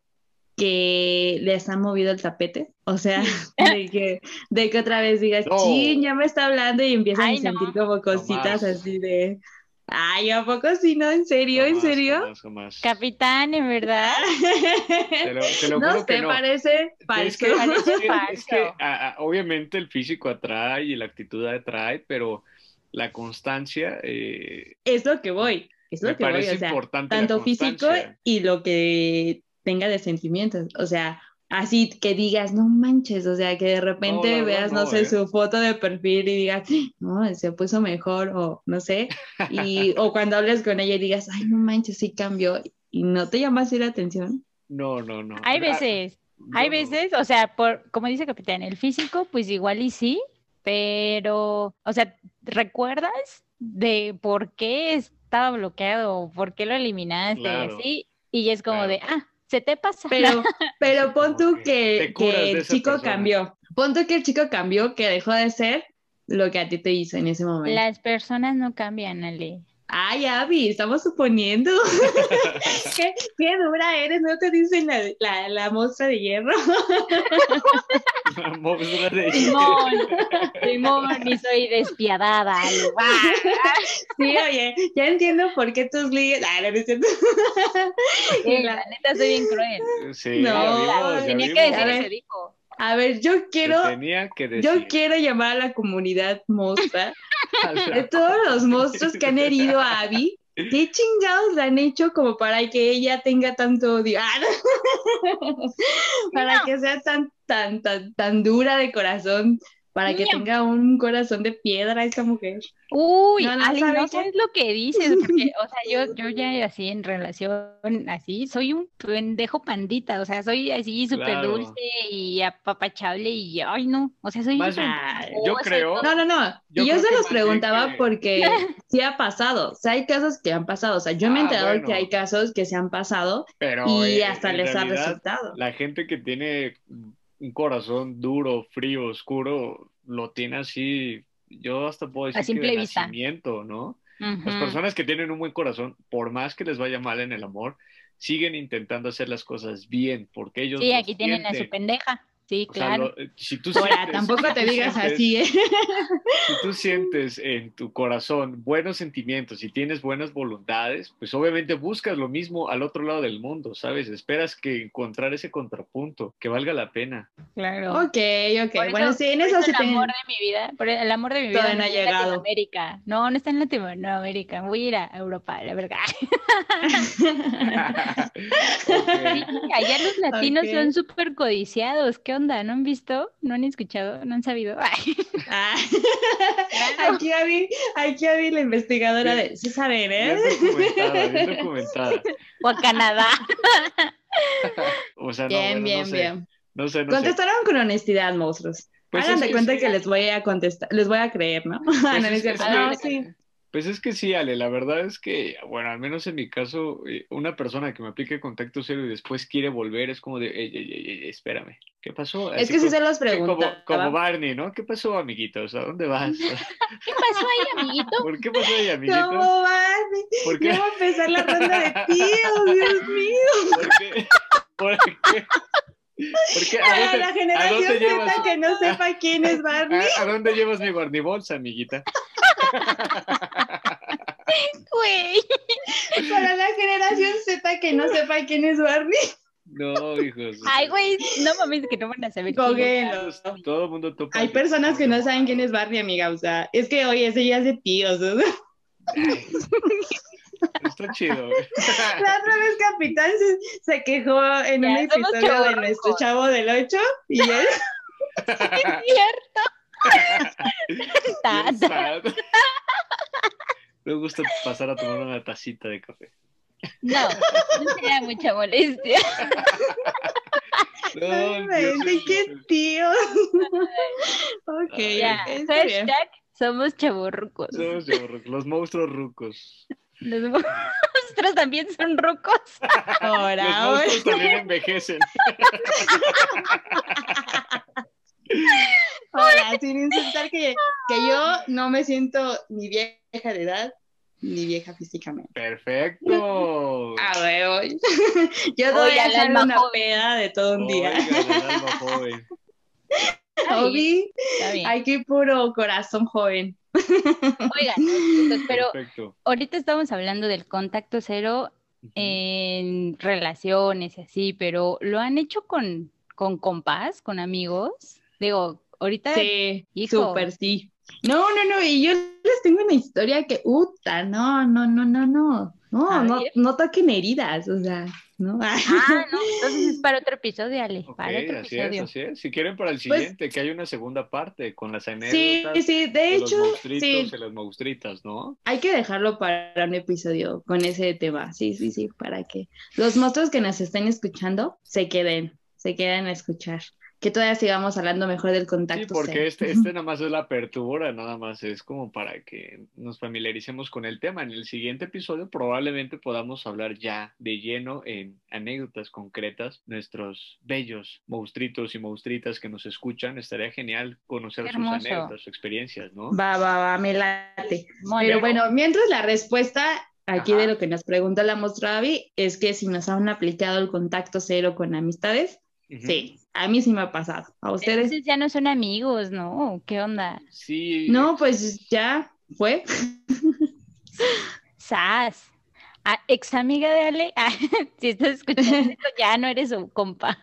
que les han movido el tapete? O sea, de que, de que otra vez digas, sí, ya me está hablando y empiezan a sentir como cositas así de... Ay, ¿a poco sí, no? ¿En serio? ¿En serio? Capitán, en verdad. no, te parece falso. Es que, es que, obviamente el físico atrae y la actitud atrae, pero la constancia... Eh, es lo que voy. Es lo que voy, o sea, tanto físico y lo que tenga de sentimientos, o sea, así que digas, no manches, o sea, que de repente veas, no, sé, ¿eh? su foto de perfil y digas, no, se puso mejor, o no sé, y, o cuando hables con ella y digas, ay, no manches, sí cambió, y no te llama así la atención. No, no, no. Hay veces, hay veces, o sea, por, como dice Capitán, el físico, pues igual y sí, pero, o sea, ¿recuerdas de por qué es estaba bloqueado, ¿por qué lo eliminaste? Así, y es como de, ah, se te pasa. Pero, pero pon tú que, el chico cambió. Pon tú que el chico cambió, que dejó de ser lo que a ti te hizo en ese momento. Las personas no cambian, Ale. Ay, Abby, estamos suponiendo. ¿Qué, qué dura eres, ¿no te dicen la, la, la mostra de hierro? Monstruo de- Simón, Simón, y soy despiadada. Sí, oye, ya entiendo por qué tus ligues. Ah, no. Eh, la neta soy bien cruel. Sí, No, vimos, Tenía vimos. que decir se dijo. A ver, yo quiero, tenía que decir. yo quiero llamar a la comunidad mostra la- de todos los monstruos que han herido a Abby. ¿Qué chingados le han hecho como para que ella tenga tanto odio? Ah, no. para que sea tan, tan, tan, tan dura de corazón, para que tenga un corazón de piedra esa mujer. Uy, No, no Ale, sabe no qué. sabes lo que dices, porque, o sea, yo, yo ya así en relación, así, soy un pendejo pandita, o sea, soy así súper Claro. dulce y apapachable y, ay, no, o sea, soy Más bien, yo creo-. No, no, no. Yo y yo se los preguntaba que- porque sí ha pasado. O sea, hay casos que han pasado. O sea, yo me he Ah, enterado bueno. que hay casos que se han pasado Pero y eh, hasta les ha realidad, resultado. La gente que tiene un corazón duro, frío, oscuro, lo tiene así. Yo hasta puedo decir A simple que de vista. nacimiento, ¿no? Las personas que tienen un buen corazón, por más que les vaya mal en el amor, siguen intentando hacer las cosas bien, porque ellos Sí, aquí tienen a su pendeja, sí, O sea, claro. lo- si tú Ahora, sientes- tampoco si te tú digas sientes- así, ¿eh? Si tú sientes en tu corazón buenos sentimientos y tienes buenas voluntades, pues obviamente buscas lo mismo al otro lado del mundo, ¿sabes? Esperas que encontrar ese contrapunto, que valga la pena. Claro. Ok, ok. Por bueno, eso- sí, en eso eso sí el tengo. amor de mi vida, por el amor de mi vida Todavía no ha está en llegado. Latinoamérica. No, no está en Latinoamérica. Voy a ir a Europa, la verdad. Sí, allá los latinos son súper codiciados. ¿Qué onda? ¿No han visto? ¿No han escuchado? ¿No han sabido? Ay, Ah. Claro. Aquí Abby, aquí Abby, la investigadora de. Sí saben, Bien ¿eh? documentada, bien documentada. o a Canadá. O sea, no, Bien, bueno, bien, no sé, bien. no sé, no sé. Contestaron con honestidad, monstruos. Pues Hagan es de que cuenta que les voy a contestar, les voy a creer, ¿no? Pues es es. No, sí. Pues es que sí, Ale, la verdad es que, bueno, al menos en mi caso, eh, una persona que me aplique contacto cero y después quiere volver es como de, ey, ey, ey, ey, espérame, ¿qué pasó? Es Así que sí como- se los sí, como, como Barney, ¿no? ¿Qué pasó, amiguitos? ¿A dónde vas? ¿Qué pasó ahí, amiguito? ¿Por qué pasó ahí, amiguitos? ¿Cómo van? ¿Por qué? Va a empezar la ronda de tíos, Dios mío. ¿Por qué? ¿Por qué? ¿Por qué? ¿A dónde, la a generación dónde Z llevas, que no sepa quién es Barney. a, a dónde llevas mi guardibolsa, amiguita? Güey. Para la generación Z que no sepa quién es Barney. No, hijos. Ay, güey, no mames que no van a saber. quién es. Coguelo. Todo el mundo topa. Hay personas que no saben quién es Barney, amiga. O sea, es que hoy ese ya es de tíos. ¿no? Está chido. La otra vez Capitán se, se quejó en Ya, un episodio de nuestro chavo del 8 y él Es cierto. Ta, Bien sad. Me gusta pasar a tomar una tacita de café. No, no sería mucha molestia. No, inventes, soy- qué tíos. ok, Ya, bien. hashtag somos chavorrucos. Somos chavorrucos, los monstruos rucos. Los monstruos también son rucos. Ahora, Los monstruos también envejecen. Ahora, sin insultar que, que yo no me siento ni vieja de edad ni vieja físicamente. Perfecto. Ah, huevo. Yo doy a alma una joven. peda de todo un día. Joven. Obi, bien. aquí puro corazón joven. Oigan, pero Perfecto. ahorita estamos hablando del contacto cero en relaciones y así, pero ¿lo han hecho con, con compas, con amigos? Digo, ahorita Sí, hijo. súper sí. No, no, no, y yo les tengo una historia que, uta, no, no, no, no, no, no, no, no toquen heridas, o sea, ¿no? Ah, no, entonces es para otro episodio, Ale, Ok, para otro así es, así es. Si quieren para el Pues- siguiente, que hay una segunda parte con las anécdotas Sí, sí, de de los hecho, monstruitos sí, y las monstruitas, ¿no? hay que dejarlo para un episodio con ese tema, sí, sí, sí, para que los monstruos que nos estén escuchando se queden, se queden a escuchar que todavía sigamos hablando mejor del Sí, contacto. porque cero. este, este nada más es la apertura, nada más es como para que nos familiaricemos con el tema. En el siguiente episodio probablemente podamos hablar ya de lleno en anécdotas concretas, nuestros bellos monstruitos y monstruitas que nos escuchan. Estaría genial conocer sus anécdotas, sus experiencias, ¿no? Va, va, va, me late. Muy Pero bueno, mientras la respuesta aquí Ajá. de lo que nos pregunta la Mostravi es que si nos han aplicado el contacto cero con amistades, sí, a mí sí me ha pasado. ¿A ustedes? Entonces ya no son amigos, ¿no? ¿Qué onda? Sí, No, pues ya fue. Sas. Ah, ex amiga de Ale, ah, si estás escuchando esto, ya no eres su compa,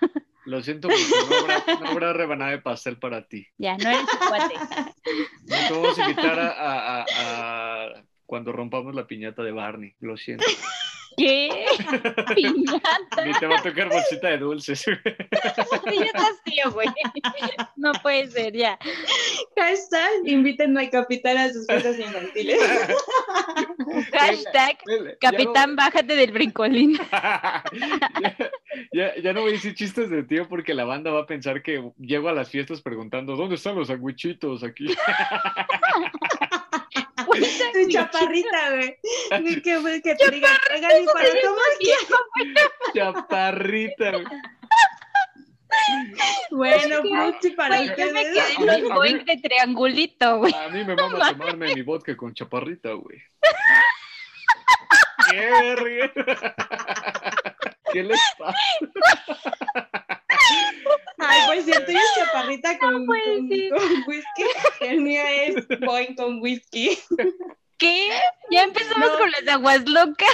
lo siento mucho, no habrá, no habrá rebanada de pastel para ti. ya no eres su cuate. No te vamos a invitar a, a- a- a cuando rompamos la piñata de Barney, lo siento. ¿Qué? Piñata. Ni te va a tocar bolsita de dulces. Piñata tío, güey. No puede ser, ya. Hashtag, inviten al capitán a sus fiestas infantiles. Hashtag, capitán, bájate del brincolín. ya- ya no voy a decir chistes de tío porque la banda va a pensar que llego a las fiestas preguntando ¿dónde están los sandwichitos aquí? Tu chaparrita, güey. Que, güey, que te diga, oigan, ¿y para cómo es Chaparrita. güey. que? Bueno, Fruchi, para yo me quedé en A los a boing de triangulito, güey. A mí me mama tomarme mi vodka con chaparrita, güey. ¡Qué verga! ¿Qué les pasa? Ay, pues si el tuyo es chaparrita con, con, whisky, el mío es boing con whisky. ¿Qué? Ya empezamos No. con las aguas locas.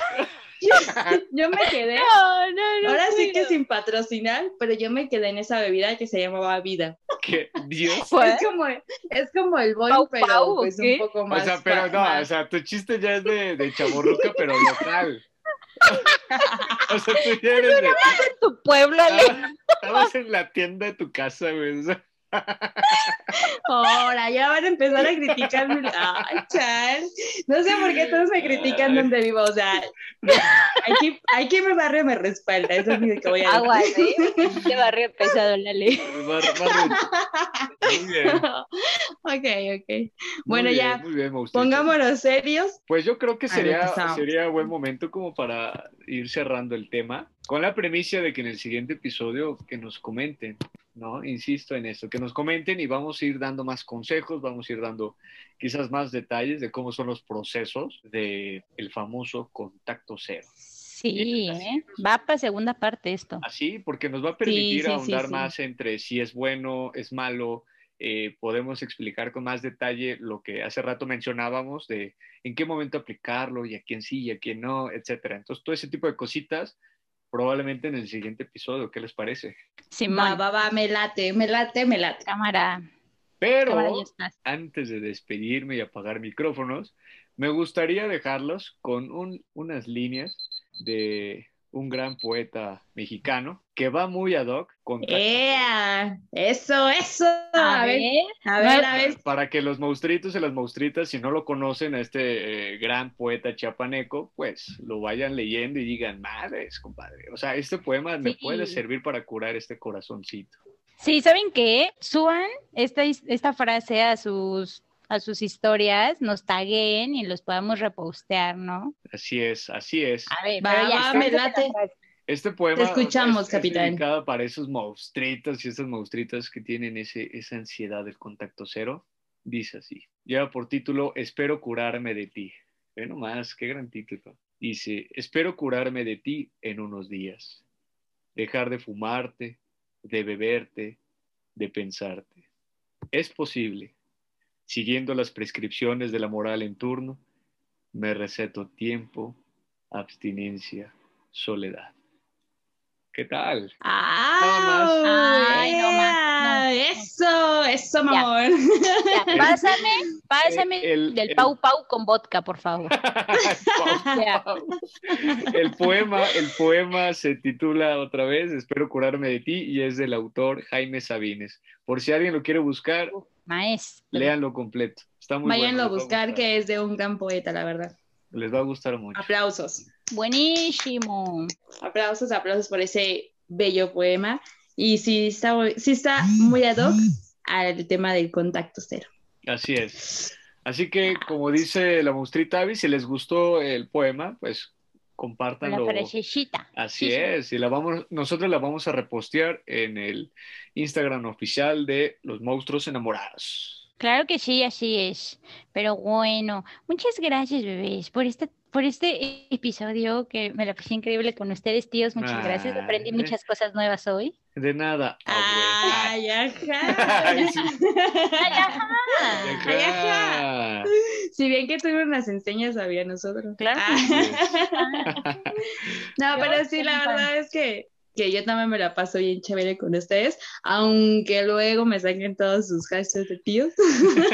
Yo me quedé, No, no, no. ahora sí que sin patrocinar, pero yo me quedé en esa bebida que se llamaba vida. ¿Qué? Dios. ¿Cuál? Es como, es como el boing, Pau, pero pau, ¿o pues qué? un poco O más. sea, pero no, más- o sea, tu chiste ya es de, de chaborruca, pero local. O sea, tú ya eres de... En tu pueblo, Ale. Estabas en la tienda de tu casa, güey. o sea, Ahora ya van a empezar a criticarme. Ay, chal. No sé por qué todos me critican Ay. donde vivo. O sea, aquí, aquí mi barrio me respalda. Eso es lo que voy a Agua, decir. ¿eh? Qué barrio pesado, Lale. bar- barrio- Muy bien. ok, ok. muy Bueno, bien, ya, Muy bien, pongámonos serios. Pues yo creo que ver, sería, sería buen momento como para ir cerrando el tema, con la premisa de que en el siguiente episodio que nos comenten, ¿no? Insisto en esto, que nos comenten y vamos a ir dando más consejos, vamos a ir dando quizás más detalles de cómo son los procesos del el famoso contacto cero. Sí, ¿eh? Va para segunda parte esto. Así, porque nos va a permitir sí, sí, ahondar sí. más entre si es bueno, es malo, eh, podemos explicar con más detalle lo que hace rato mencionábamos de en qué momento aplicarlo y a quién sí y a quién no, etcétera. Entonces, todo ese tipo de cositas, probablemente en el siguiente episodio, ¿qué les parece? Va, Simón, va, va, me late, me late, me late. cámara, cámara, Pero antes de despedirme y apagar micrófonos, me gustaría dejarlos con un- unas líneas de un gran poeta mexicano que va muy ad hoc con ¡Ea! Eso, eso. A, A ver, ver, a ver, a ver. Para que los monstruitos y las monstruitas, si no lo conocen a este eh, gran poeta chiapaneco, pues lo vayan leyendo y digan, madres, compadre. O sea, este poema me puede servir para curar este corazoncito. Sí, ¿saben qué? Suban esta, esta frase a sus, a sus historias, nos taguen y los podamos repostear, ¿no? Así es, así es. A ver, Va, pero ya. va, me la late. Este poema Te escuchamos, es, es capitán. dedicado para esos monstruitos y esas monstruitas que tienen ese, esa ansiedad del contacto cero. Dice así, lleva por título Espero curarme de ti. Ve nomás, qué gran título. Dice, espero curarme de ti en unos días. Dejar de fumarte, de beberte, de pensarte. Es posible. Siguiendo las prescripciones de la moral en turno, me receto tiempo, abstinencia, soledad. ¿Qué tal? ¡Ah! Ay, no más, no. Eso, eso, Ya. mamón. Ya, pásame, pásame El- del el- Pau Pau con vodka, por favor. Ya. El poema, el poema se titula otra vez Espero curarme de ti y es del autor Jaime Sabines. Por si alguien lo quiere buscar, Maestro. léanlo completo. Está muy Váyanlo a bueno, va buscar, que es de un gran poeta, la verdad. les va a gustar mucho. Aplausos. Buenísimo. Aplausos, aplausos por ese bello poema. y sí está, sí está muy ad hoc al tema del contacto cero. Así es. Así que, como dice la monstruita Abby, si les gustó el poema, pues compártanlo. La frasecita. Así Sí, sí. es, y la vamos, nosotros la vamos a repostear en el Instagram oficial de Los Monstruos Enamorados. Claro que sí, así es. Pero bueno, muchas gracias, bebés, por este, por este episodio que me la pasé increíble con ustedes, tíos. Muchas gracias. Aprendí Ay. muchas cosas nuevas hoy. De nada. abue- Ay, ajá. Ay, sí. Ay, ajá. Ay, ajá. Si bien que tú nos enseñas, sabía nosotros. Claro. Ah. No, Yo pero sí, la verdad es que, que yo también me la paso bien chévere con ustedes, aunque luego me saquen todos sus gastos de tíos.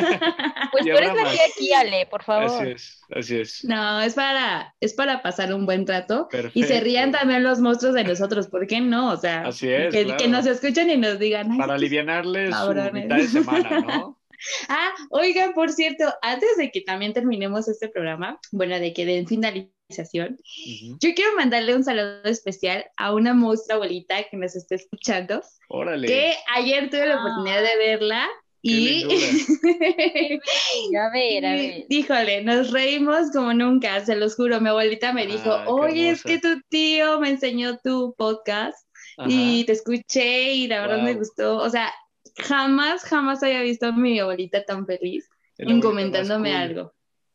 Pues tú eres la aquí, Ale, por favor. Así es, así es. No, es para, es para pasar un buen rato y se Perfecto. rían también los monstruos de nosotros, ¿por qué no? O sea, Así es, que, claro. que nos escuchen y nos digan, "Ay, Para estos alivianarles su cabrones". mitad de semana, ¿no? Ah, oigan, por cierto, antes de que también terminemos este programa, bueno, de que den finalización, Ujú. yo quiero mandarle un saludo especial a una monstrua abuelita que nos está escuchando, Órale. que ayer tuve la oportunidad de verla y, A ver, a ver. híjole, nos reímos como nunca, se los juro, mi abuelita me dijo, Ah, qué oye, es que tu tío me enseñó tu podcast Ajá. y te escuché y la verdad me Wow. gustó, o sea, jamás, jamás había visto a mi abuelita tan feliz en comentándome cool. algo.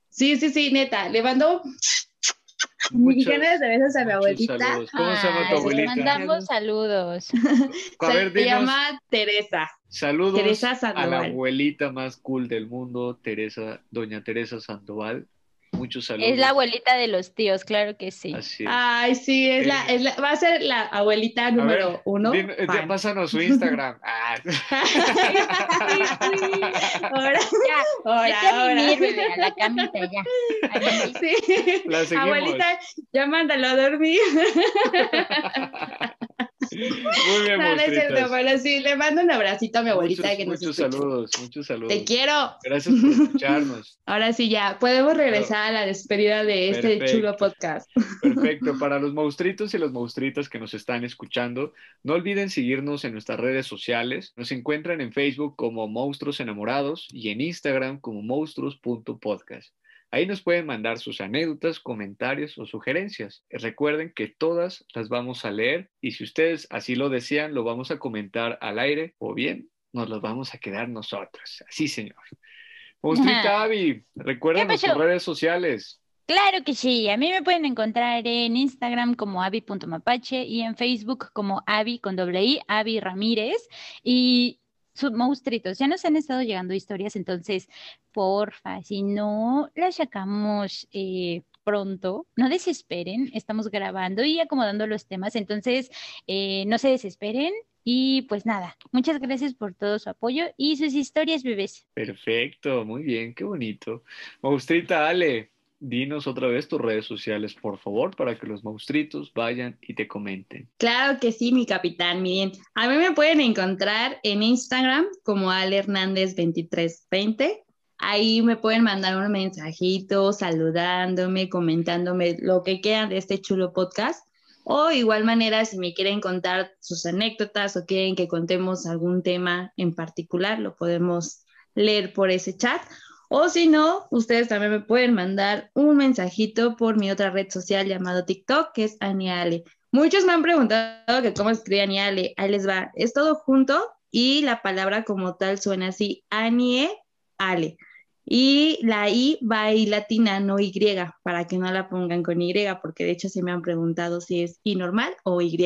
Sí, sí, sí, neta, le mando millones de besos a mi abuelita. saludos. ¿Cómo se llama tu abuelita? mandamos saludos. A ver, Se dinos, llama Teresa. saludos Teresa a la abuelita más cool del mundo, Teresa, doña Teresa Sandoval. Muchos saludos. Es la abuelita de los tíos, claro que sí. Así es. Ay, sí, es la, es la- va a ser la abuelita número ver, uno. din- eh, pásanos su Instagram. Ah. ahora, Ya, ahora, vete a ahora. mimir, bebé, a la camita ya. Sí. La. Abuelita, ya mándalo a dormir. Muy bien, No, no es cierto, pero sí, le mando un abracito a mi abuelita Muchos, que nos muchos escucha. saludos, muchos saludos. Te quiero. Gracias por escucharnos. Ahora sí, ya podemos regresar a la despedida de este Perfecto. chulo podcast. Perfecto. Para los monstruitos y las monstruitas que nos están escuchando, no olviden seguirnos en nuestras redes sociales. Nos encuentran en Facebook como Monstruos Enamorados y en Instagram como monstruos.podcast. Ahí nos pueden mandar sus anécdotas, comentarios o sugerencias. Recuerden que todas las vamos a leer y si ustedes así lo desean, lo vamos a comentar al aire o bien nos los vamos a quedar nosotros. Así, señor. Monstruita Abby, recuerden nuestras redes sociales. Claro que sí, a mí me pueden encontrar en Instagram como avi.mapache y en Facebook como avi con doble i, avi Ramírez y monstruitos. Ya nos han estado llegando historias, entonces, porfa, si no las sacamos eh, pronto, no desesperen, estamos grabando y acomodando los temas, entonces eh, no se desesperen y pues nada, muchas gracias por todo su apoyo y sus historias, bebés. Perfecto, muy bien, qué bonito. Monstrita Ale, dinos otra vez tus redes sociales, por favor, para que los monstruitos vayan y te comenten. Claro que sí, mi capitán. Miren, a mí me pueden encontrar en Instagram como Ale Hernández 2320. Ahí me pueden mandar un mensajito saludándome, comentándome lo que quieran de este chulo podcast. O igual manera, si me quieren contar sus anécdotas o quieren que contemos algún tema en particular, lo podemos leer por ese chat. O si no, ustedes también me pueden mandar un mensajito por mi otra red social llamado TikTok, que es Aniale. Muchos me han preguntado que cómo escribe Aniale. Ahí les va. Es todo junto y la palabra como tal suena así, Anie. Y la I va I latina, no Y, para que no la pongan con Y, porque de hecho se me han preguntado si es I normal o Y.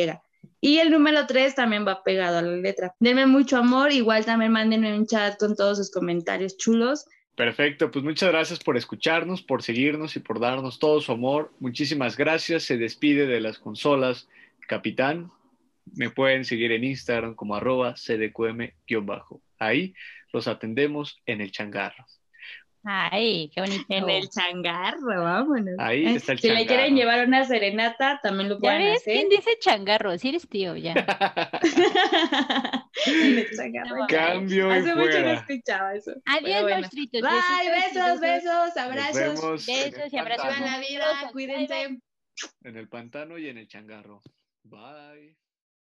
Y el número 3 también va pegado a la letra. Denme mucho amor, igual también mándenme un chat con todos sus comentarios chulos. Perfecto, pues muchas gracias por escucharnos, por seguirnos y por darnos todo su amor. Muchísimas gracias. Se despide de las consolas, capitán. Me pueden seguir en Instagram como arroba cdqm-bajo. Ahí los atendemos en el changarro. Ay, qué bonito. En el changarro, vámonos. Ahí Eh, está el si le changarro. quieren llevar una serenata, también lo ¿Ya pueden ves? hacer. ¿Quién dice changarro? Si eres tío, ya. En el changarro. No, Cambio Hace mucho no fuera. escuchaba eso. Adiós, bueno. monstruitos. Bye, besos, besos, Nos abrazos. vemos Besos y abrazos. Vivan pantano. la vida, Bye, cuídense. En el pantano y en el changarro. Bye.